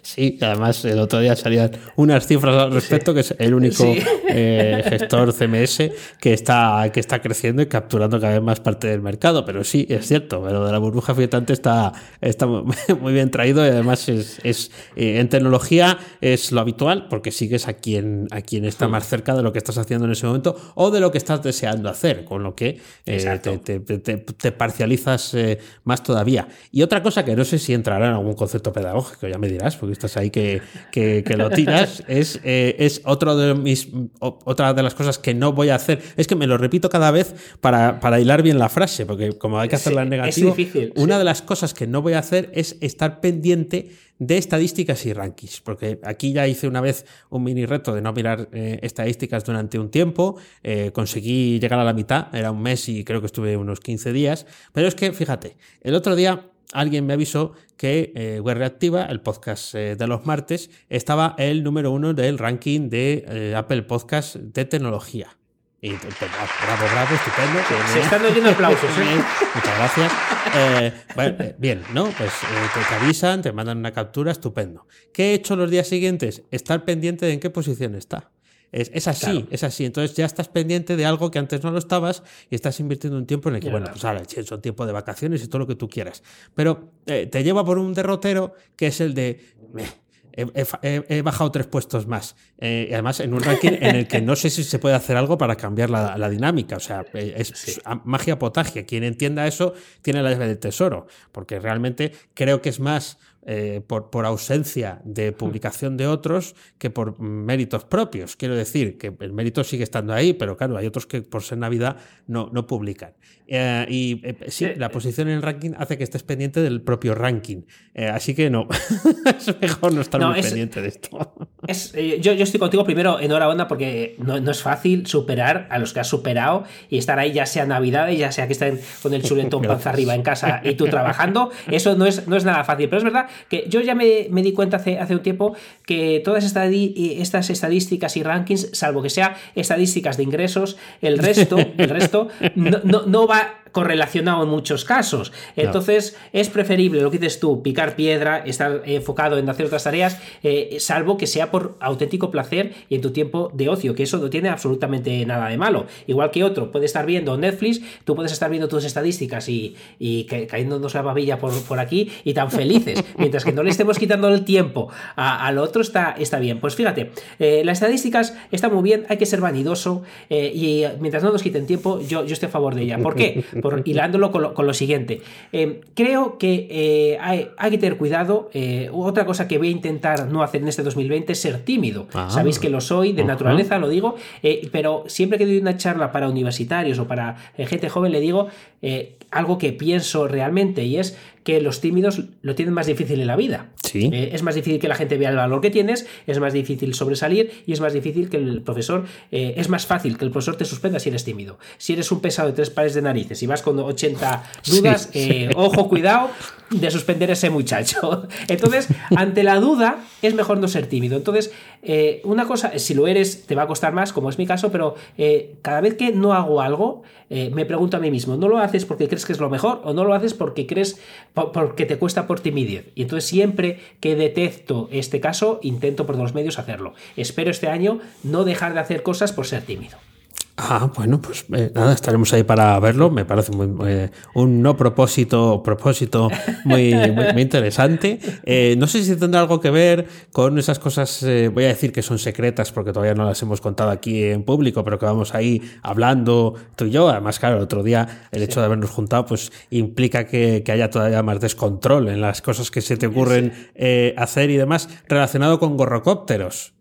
Sí, además el otro día salían unas cifras al respecto, que es el único gestor CMS que está, que está creciendo y capturando cada vez más parte del mercado. Pero sí, es cierto, pero de la burbuja filtrante está, está muy bien traído y además es, es en tecnología es lo habitual porque sigues a quien, a quien está más cerca de lo que estás haciendo en ese momento o de lo que estás deseando hacer, con lo que eh, te, parcializas eh, más todavía. Y otra cosa que no sé si entrará en algún concepto pedagógico, ya me dirás, porque estás ahí que, que, lo tiras, es, eh, es otro de mis, otra de las cosas que no voy a hacer. Es que me lo repito cada vez para, para hilar bien la frase, porque como hay que hacerla en negativo, una de las cosas que no voy a hacer es estar pendiente de estadísticas y rankings, porque aquí ya hice una vez un mini reto de no mirar eh, estadísticas durante un tiempo, eh, conseguí llegar a la mitad, era un mes y creo que estuve unos 15 días, pero es que fíjate, el otro día alguien me avisó que eh, Web Reactiva, el podcast de los martes, estaba el número uno del ranking de Apple Podcast de tecnología. Y bravo, bravo, estupendo. Se están oyendo aplausos. ¿eh? Muchas gracias. Eh, eh, bien, ¿no? Pues te, avisan, te mandan una captura, estupendo. ¿Qué he hecho los días siguientes? Estar pendiente de en qué posición está. Es, así, es así. Entonces ya estás pendiente de algo que antes no lo estabas y estás invirtiendo un tiempo en el que, bueno, pues ahora son tiempo de vacaciones y todo lo que tú quieras. Pero te lleva por un derrotero que es el de he, bajado tres puestos más. Eh, además, en un ranking en el que no sé si se puede hacer algo para cambiar la, dinámica. O sea, eh, es magia potagia. Quien entienda eso tiene la llave del tesoro. Porque realmente creo que es más eh, por, por, ausencia de publicación de otros que por méritos propios. Quiero decir que el mérito sigue estando ahí, pero claro, hay otros que por ser Navidad no, no publican. Eh, y eh, sí, la posición en el ranking hace que estés pendiente del propio ranking. así que no, es mejor no estar muy pendiente de esto. Es, yo, yo, estoy contigo primero, enhorabuena, porque no, no, es fácil superar a los que has superado y estar ahí, ya sea Navidad, ya sea que estén con el chuletón panza arriba en casa y tú trabajando. Eso no es, no es nada fácil, pero es verdad que yo ya me, di cuenta hace, hace, un tiempo que todas estas, estas estadísticas y rankings, salvo que sea estadísticas de ingresos, el resto, el resto no, no, no va correlacionado en muchos casos. Entonces, es preferible lo que dices tú, picar piedra, estar enfocado en hacer otras tareas, eh, salvo que sea por auténtico placer y en tu tiempo de ocio, que eso no tiene absolutamente nada de malo. Igual que otro puede estar viendo Netflix, tú puedes estar viendo tus estadísticas y, y cayéndonos la babilla por, por aquí y tan felices, mientras que no le estemos quitando el tiempo al otro está, está bien. Pues fíjate, eh, las estadísticas están muy bien, hay que ser vanidoso eh, y mientras no nos quiten tiempo, yo, yo estoy a favor de ella. ¿Por qué? Por, hilándolo con lo, siguiente. Eh, creo que eh, hay, que tener cuidado. Eh, otra cosa que voy a intentar no hacer en este 2020 es ser tímido. Ah. Sabéis que lo soy de naturaleza, lo digo, pero siempre que doy una charla para universitarios o para gente joven, le digo algo que pienso realmente y es que los tímidos lo tienen más difícil en la vida. Sí. Eh, es más difícil que la gente vea el valor que tienes, es más difícil sobresalir y es más difícil que el profesor, eh, es más fácil que el profesor te suspenda si eres tímido. Si eres un pesado de tres pares de narices y vas con 80 dudas, eh, ojo, cuidado de suspender a ese muchacho. Entonces, ante la duda, es mejor no ser tímido. Entonces, una cosa, si lo eres, te va a costar más, como es mi caso, pero cada vez que no hago algo, me pregunto a mí mismo, ¿no lo haces porque crees que es lo mejor o no lo haces porque crees porque te cuesta por timidez. Y entonces siempre que detecto este caso, intento por todos los medios hacerlo. Espero este año no dejar de hacer cosas por ser tímido. Ah, bueno, pues eh, nada, estaremos ahí para verlo. Me parece muy, un no propósito, propósito muy, muy, interesante. Eh, no sé si tendrá algo que ver con esas cosas, eh, voy a decir que son secretas porque todavía no las hemos contado aquí en público, pero que vamos ahí hablando tú y yo. Además, claro, el otro día el hecho de habernos juntado pues implica que, haya todavía más descontrol en las cosas que se te ocurren hacer y demás relacionado con gorrocópteros.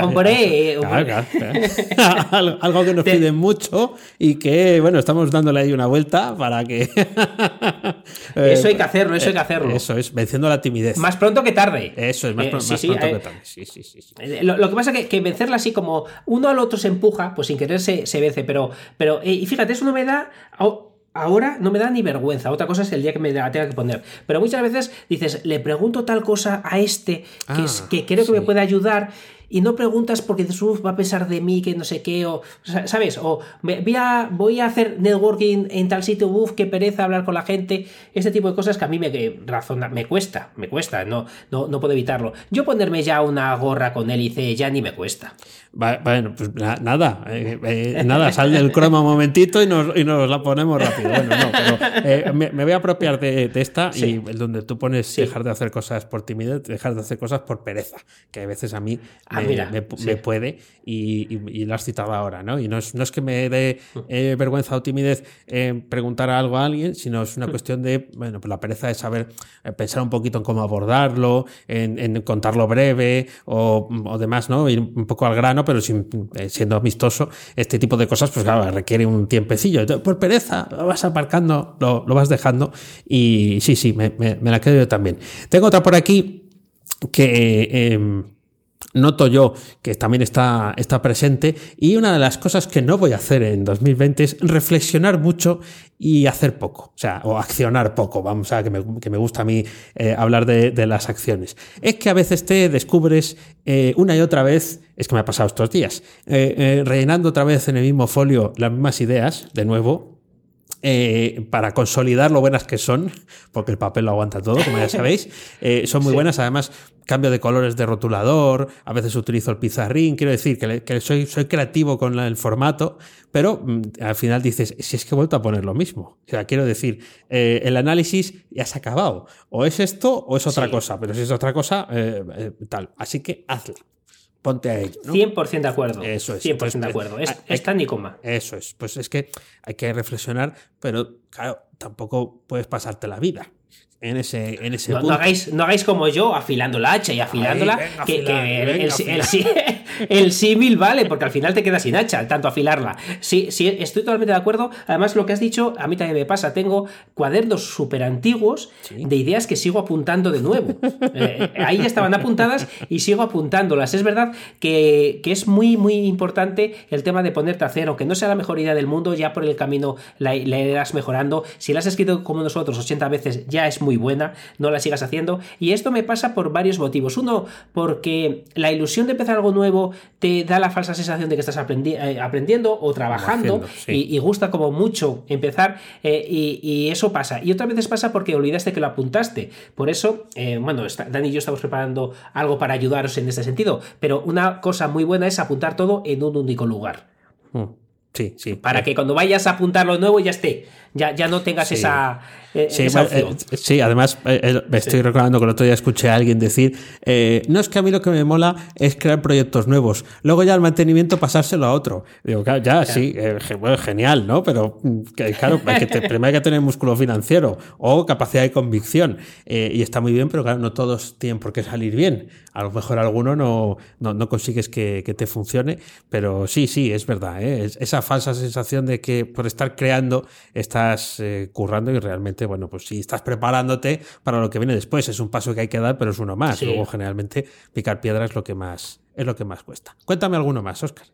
Hombre, algo que nos piden mucho y que, bueno, estamos dándole ahí una vuelta para que. eso hay que hacerlo, eso hay que eh, hacerlo. Eso es, venciendo la timidez. Más pronto que tarde. Eso es, más, eh, pronto que tarde. Sí, sí, sí. Lo, que pasa es que, vencerla así como uno al otro se empuja, pues sin querer se, vence, pero, pero eh, y fíjate, eso no me da ahora no me da ni vergüenza. Otra cosa es el día que me la tenga que poner. Pero muchas veces dices, le pregunto tal cosa a este que, ah, que creo que me puede ayudar y no preguntas porque dices, va a pensar de mí que no sé qué, o, ¿sabes? O voy a, voy a hacer networking en tal sitio, uff, qué pereza hablar con la gente, este tipo de cosas que a mí me, razona, me cuesta, me cuesta, no, no, no puedo evitarlo. Yo ponerme ya una gorra con hélice ya ni me cuesta. Bueno, pues nada, eh, eh, nada, sal del croma un momentito y nos, y nos la ponemos rápido. Bueno, no, pero eh, me, voy a apropiar de, esta y donde tú pones dejar de hacer cosas por timidez, dejar de hacer cosas por pereza, que a veces a mí ah, me, puede y, lo has citado ahora, ¿no? Y no es, no es que me dé mm. vergüenza o timidez preguntar algo a alguien, sino es una mm. cuestión de, bueno, pues la pereza de saber pensar un poquito en cómo abordarlo, en, contarlo breve o, o demás, ¿no? Ir un poco al grano pero eh, siendo amistoso, este tipo de cosas, pues claro, requiere un tiempecillo. por pereza, lo vas aparcando, lo, vas dejando. Y sí, sí, me, la quedo yo también. Tengo otra por aquí que. Noto yo que también está, está presente y una de las cosas que no voy a hacer en 2020 es reflexionar mucho y hacer poco, o sea, o accionar poco, vamos a que me, que me gusta a mí eh, hablar de, las acciones. Es que a veces te descubres eh, una y otra vez, es que me ha pasado estos días, eh, rellenando otra vez en el mismo folio las mismas ideas, de nuevo, eh, para consolidar lo buenas que son, porque el papel lo aguanta todo, como ya sabéis. Eh, son muy buenas, además cambio de colores de rotulador, a veces utilizo el pizarrín, quiero decir que, soy, soy, creativo con el formato, pero mm, al final dices, si es que he vuelto a poner lo mismo. O sea, quiero decir, eh, el análisis ya se ha acabado. O es esto o es otra cosa, pero si es otra cosa, tal. Así que hazla ponte a ello. 100% de acuerdo. Eso es. 100% pues, de acuerdo. Es, es tan ni coma. Eso es. Pues es que hay que reflexionar, pero claro, tampoco puedes pasarte la vida en ese, en ese no, hagáis, no hagáis como yo, afilando la hacha y afilándola, que, el, símil vale, porque al final te quedas sin hacha, tanto afilarla. Sí, sí, estoy totalmente de acuerdo. Además, lo que has dicho, a mí también me pasa. Tengo cuadernos súper antiguos de ideas que sigo apuntando de nuevo. Eh, ahí estaban apuntadas y sigo apuntándolas. Es verdad que, es muy, muy importante el tema de ponerte a hacer, aunque no sea la mejor idea del mundo, ya por el camino la, la irás mejorando. Si la has escrito como nosotros 80 veces, ya es muy muy buena, no la sigas haciendo. Y esto me pasa por varios motivos. Uno, porque la ilusión de empezar algo nuevo te da la falsa sensación de que estás eh, aprendiendo o trabajando y, gusta como mucho empezar eh, y, eso pasa. Y otras veces pasa porque olvidaste que lo apuntaste. Por eso, eh, bueno, Dani y yo estamos preparando algo para ayudaros en este sentido, pero una cosa muy buena es apuntar todo en un único lugar. Mm. Sí, sí. Para que cuando vayas a apuntar lo nuevo ya esté. Ya, ya no tengas esa, eh, eh, sí, además eh, me estoy recordando que el otro día escuché a alguien decir, no es que a mí lo que me mola es crear proyectos nuevos, luego ya el mantenimiento pasárselo a otro. Digo, claro, ya, sí, genial, ¿no? Pero mm, claro, hay que primero hay que tener músculo financiero o capacidad de convicción. y está muy bien, pero claro, no todos tienen por qué salir bien. A lo mejor alguno no, no, consigues que, te funcione, pero sí, sí, es verdad. esa falsa sensación de que por estar creando estás currando y realmente bueno, pues si estás preparándote para lo que viene después, es un paso que hay que dar, pero es uno más. Luego, generalmente, picar piedra es lo que más, es lo que más cuesta. Cuéntame alguno más, Oscar.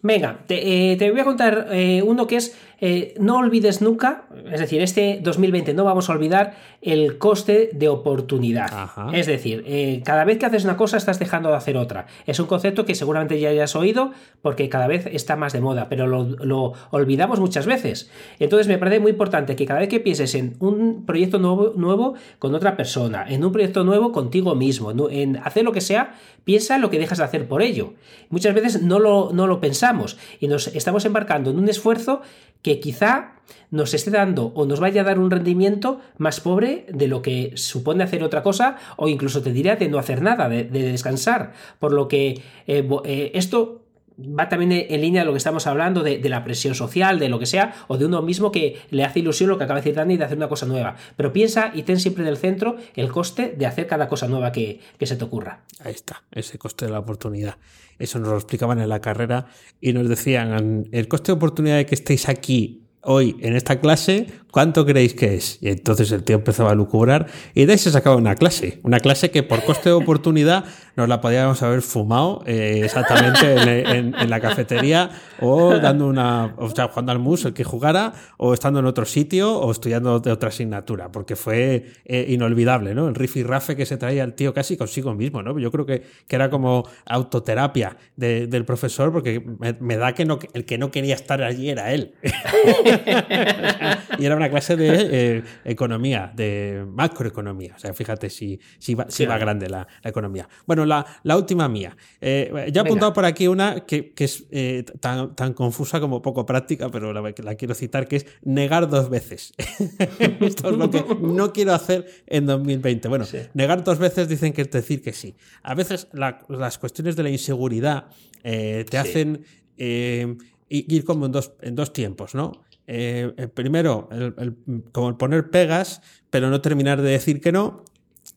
Venga, te, eh, voy a contar eh, uno que es eh, no olvides nunca, es decir, este 2020 no vamos a olvidar el coste de oportunidad. Es decir, eh, cada vez que haces una cosa estás dejando de hacer otra. Es un concepto que seguramente ya hayas oído porque cada vez está más de moda, pero lo, olvidamos muchas veces. Entonces me parece muy importante que cada vez que pienses en un proyecto nuevo, nuevo con otra persona, en un proyecto nuevo contigo mismo, en hacer lo que sea, piensa en lo que dejas de hacer por ello. Muchas veces no lo, no lo pensamos y nos estamos embarcando en un esfuerzo que quizá nos esté dando o nos vaya a dar un rendimiento más pobre de lo que supone hacer otra cosa o incluso te diría de no hacer nada, de, descansar. Por lo que eh, eh, esto va también en línea de lo que estamos hablando, de, la presión social, de lo que sea, o de uno mismo que le hace ilusión lo que acaba de decir Dani de hacer una cosa nueva. Pero piensa y ten siempre en el centro el coste de hacer cada cosa nueva que, que se te ocurra. Ahí está, ese coste de la oportunidad. Eso nos lo explicaban en la carrera y nos decían, el coste de oportunidad de que estéis aquí hoy en esta clase, ¿cuánto creéis que es? Y entonces el tío empezaba a lucubrar y de ahí se sacaba una clase. Una clase que por coste de oportunidad nos la podíamos haber fumado eh, exactamente en, la cafetería o dando una, o sea, jugando al mus, el que jugara, o estando en otro sitio o estudiando de otra asignatura, porque fue eh, inolvidable, ¿no? El riff y rafe que se traía el tío casi consigo mismo, ¿no? Yo creo que, que era como autoterapia del profesor, porque me, da que no, el que no quería estar allí era él. y era una clase de eh, economía, de macroeconomía. O sea, fíjate si, si, va, si va grande la, economía. Bueno, la, la última mía. Eh, ya he apuntado por aquí una que, que es eh, tan, tan, confusa como poco práctica, pero la, la, quiero citar, que es negar dos veces. Esto es lo que no quiero hacer en 2020. Bueno, negar dos veces dicen que es decir que sí. A veces las cuestiones de la inseguridad te hacen ir como en dos, en dos tiempos, ¿no? Eh, eh, primero, el, como el poner pegas, pero no terminar de decir que no.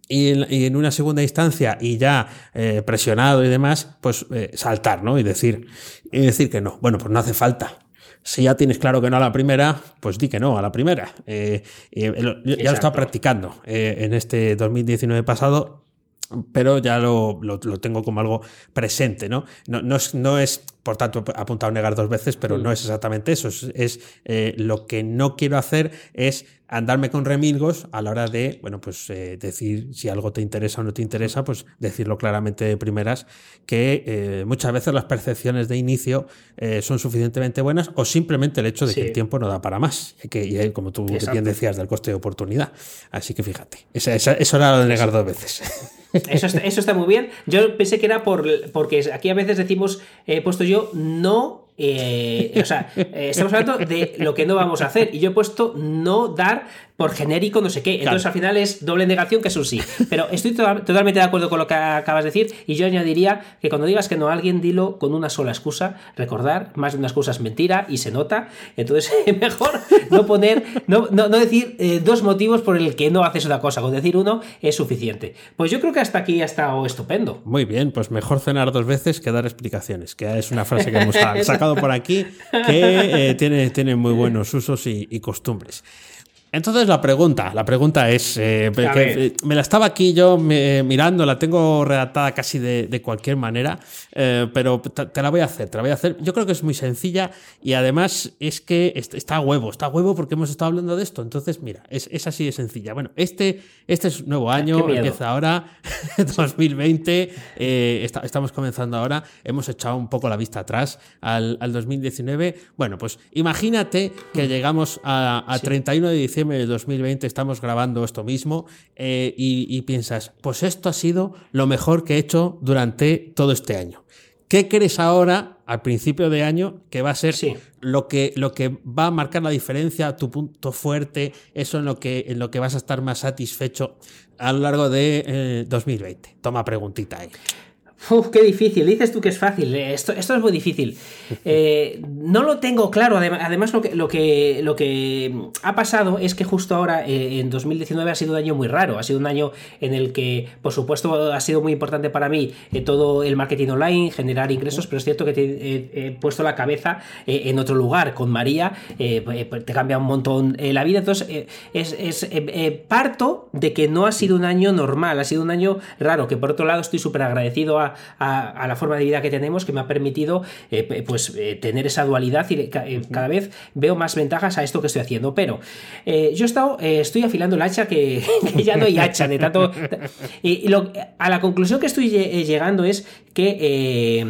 Y en, una segunda instancia, y ya eh, presionado y demás, pues saltar, ¿no? Y decir, y decir que no. Bueno, pues no hace falta. Si ya tienes claro que no a la primera, pues di que no a la primera. ya lo he estado practicando en este 2019 pasado pero ya lo, lo, tengo como algo presente, ¿no? No, no, es, no es, por tanto, apuntado a negar dos veces, pero mm. no es exactamente eso. Es, eh, lo que no quiero hacer es andarme con remilgos a la hora de, bueno, pues eh, decir si algo te interesa o no te interesa, pues decirlo claramente de primeras, que eh, muchas veces las percepciones de inicio son suficientemente buenas o simplemente el hecho de que el tiempo no da para más, que, y, como tú bien decías, del coste de oportunidad. Así que fíjate, esa, eso era lo de negar dos veces. Eso está, eso está, muy bien. Yo pensé que era por porque aquí a veces decimos, he puesto yo, no eh, o sea, eh, estamos hablando de lo que no vamos a hacer. Y yo he puesto no dar por genérico, no sé qué. Entonces al final es doble negación que es un sí. Pero estoy totalmente de acuerdo con lo que acabas de decir. Y yo añadiría que cuando digas que no a alguien, dilo con una sola excusa. Recordar, más de una excusa es mentira y se nota. Entonces, mejor no poner, no, no, decir eh, dos motivos por el que no haces una cosa. Con decir uno es suficiente. Pues yo creo que hasta aquí ha estado estupendo. Muy bien, pues mejor cenar dos veces que dar explicaciones, que es una frase que hemos sacado por aquí que eh, tiene, tiene muy buenos usos y costumbres. Entonces la pregunta, la pregunta es, eh, eh, me la estaba aquí yo mirando, la tengo redactada casi de, cualquier manera, eh, pero te, la voy a hacer, te la voy a hacer. Yo creo que es muy sencilla y además es que está a huevo, está a huevo porque hemos estado hablando de esto. Entonces, mira, es, así de sencilla. Bueno, este, este es nuevo año, empieza ahora, 2020, estamos comenzando ahora, hemos echado un poco la vista atrás al, 2019. Bueno, pues imagínate que llegamos a, 31 de diciembre de 2020 estamos grabando esto mismo eh, y, piensas, pues esto ha sido lo mejor que he hecho durante todo este año. ¿Qué crees ahora, al principio de año, que va a ser lo, que, lo que va a marcar la diferencia, tu punto fuerte, eso en lo que, en lo que vas a estar más satisfecho a lo largo de 2020? Eh, Toma preguntita ahí. Uf, qué difícil. Dices tú que es fácil. Eh, esto, esto es muy difícil. Eh, no lo tengo claro. Además, lo que, lo, que, lo que ha pasado es que justo ahora, eh, en 2019, ha sido un año muy raro. Ha sido un año en el que, por supuesto, ha sido muy importante para mí todo el marketing online, generar ingresos, pero es cierto que te he puesto la cabeza en otro lugar. Con María pues, te cambia un montón la vida. Entonces, es, parto de que no ha sido un año normal, ha sido un año raro, que por otro lado estoy súper agradecido a a, la forma de vida que tenemos que me ha permitido eh, pues eh, tener esa dualidad y eh, cada vez veo más ventajas a esto que estoy haciendo. Pero yo he estado, estoy afilando el hacha que, ya no hay hacha de tanto. Y, a la conclusión que estoy llegando es que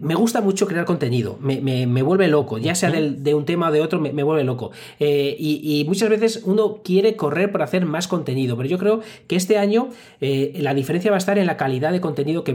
me gusta mucho crear contenido, me, vuelve loco, ya sea de un tema o de otro, me, vuelve loco. Y, muchas veces uno quiere correr por hacer más contenido, pero yo creo que este año la diferencia va a estar en la calidad de contenido que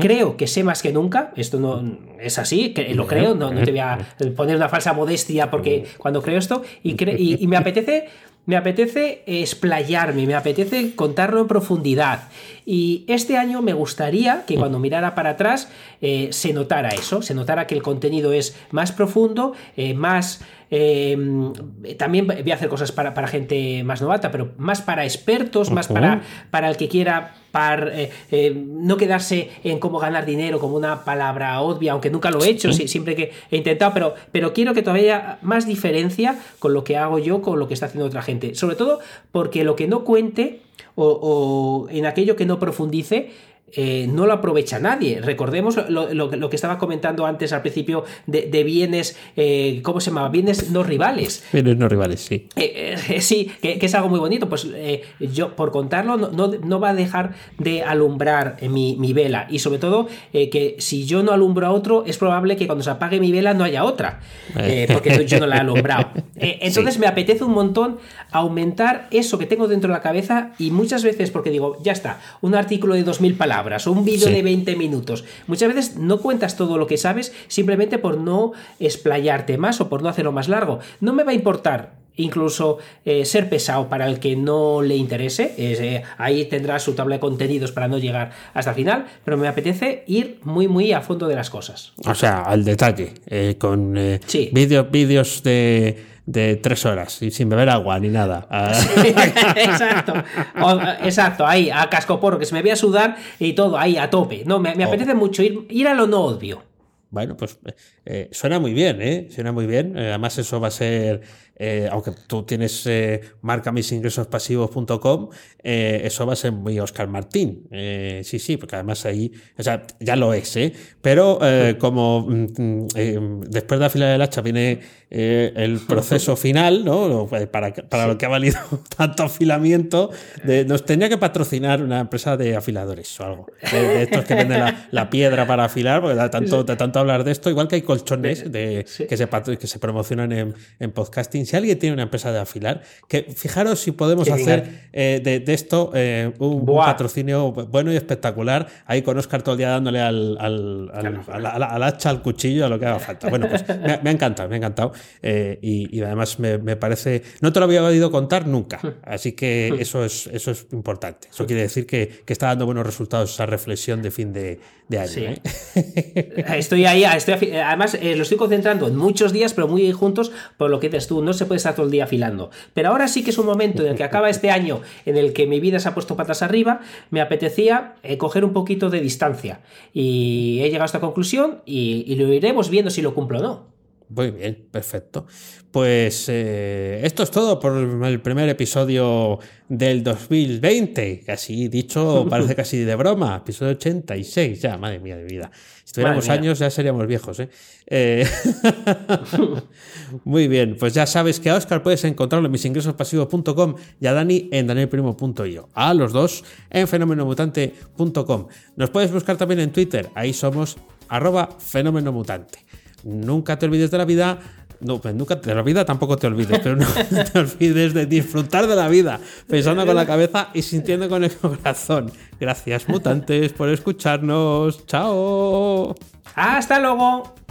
Creo que sé más que nunca, esto no es así, que lo creo, no, te voy a poner una falsa modestia porque cuando creo esto, y, y, me apetece me apetece explayarme, me apetece contarlo en profundidad. Y este año me gustaría que cuando mirara para atrás eh, se notara eso, se notara que el contenido es más profundo, eh, más... Eh, también voy a hacer cosas para, gente más novata, pero más para expertos, más para, para el que quiera no quedarse en cómo ganar dinero como una palabra obvia, aunque nunca lo he hecho, siempre que he intentado, pero, pero quiero que todavía haya más diferencia con lo que hago yo, con lo que está haciendo otra gente. Sobre todo porque lo que no cuente o, en aquello que no profundice eh, no lo aprovecha nadie. Recordemos lo, que estaba comentando antes al principio de, bienes, eh, ¿cómo se llama? Bienes no rivales. Bienes no rivales, sí. Eh, sí, que, es algo muy bonito. Pues yo, por contarlo, no, va a dejar de alumbrar mi, vela. Y sobre todo, que si yo no alumbro a otro, es probable que cuando se apague mi vela no haya otra. porque yo no la he alumbrado. entonces me apetece un montón aumentar eso que tengo dentro de la cabeza y muchas veces, porque digo, ya está, un artículo de 2.000 palabras o un vídeo de 20 minutos. Muchas veces no cuentas todo lo que sabes simplemente por no explayarte más o por no hacerlo más largo. No me va a importar incluso eh, ser pesado para el que no le interese. Eh, ahí tendrá su tabla de contenidos para no llegar hasta el final, pero me apetece ir muy, muy a fondo de las cosas. O sea, al detalle, eh, con vídeos, vídeos de de tres horas y sin beber agua ni nada. Exacto, exacto, ahí, a cascoporro, que se me voy a sudar y todo, ahí, a tope. No, me, oh. apetece mucho ir, ir a lo no obvio. Bueno, pues eh, suena muy bien, ¿eh? Suena muy bien. Eh, además, eso va a ser eh, aunque tú tienes eh, marca mis ingresos pasivos.com, eh, eso va a ser muy Oscar Martín. Eh, sí, sí, porque además ahí, o sea, ya lo es, ¿eh? Pero como mm, mm, después de afilar el hacha viene el proceso final, ¿no? Para, para lo que ha valido tanto afilamiento, de, nos tenía que patrocinar una empresa de afiladores o algo. De, estos que venden la, piedra para afilar, porque da tanto, de tanto hablar de esto, igual que hay colchones de, que, se, que se promocionan en, en podcasting si alguien tiene una empresa de afilar, que fijaros si podemos hacer eh, de, esto eh, un, patrocinio bueno y espectacular. Ahí con Oscar todo el día dándole al, al, hacha, al cuchillo, a lo que haga falta. Bueno, pues me, ha encantado, me ha encantado. Eh, y, además me, parece. No te lo había oído contar nunca. Así que eso es, eso es importante. Eso quiere decir que, está dando buenos resultados esa reflexión de fin de, año. Estoy ahí, estoy, además lo estoy concentrando en muchos días, pero muy juntos, por lo que dices tú. No se puede estar todo el día afilando. Pero ahora sí que es un momento en el que acaba este año en el que mi vida se ha puesto patas arriba, me apetecía eh, coger un poquito de distancia. Y he llegado a esta conclusión y, lo iremos viendo si lo cumplo o no. Muy bien, perfecto. Pues eh, esto es todo por el primer episodio del 2020. Casi dicho, parece casi de broma. Episodio 86, ya, madre mía de vida. Si tuviéramos años ya seríamos viejos, ¿eh? eh muy bien, pues ya sabes que a Oscar puedes encontrarlo en misingresospasivos.com y a Dani en danielprimo.io. A los dos en fenomenomutante.com. Nos puedes buscar también en Twitter, ahí somos arroba fenomenomutante. Nunca te olvides de la vida. No, pues nunca de la vida tampoco te olvides, pero no te olvides de disfrutar de la vida, pensando con la cabeza y sintiendo con el corazón. Gracias, mutantes, por escucharnos. Chao. Hasta luego.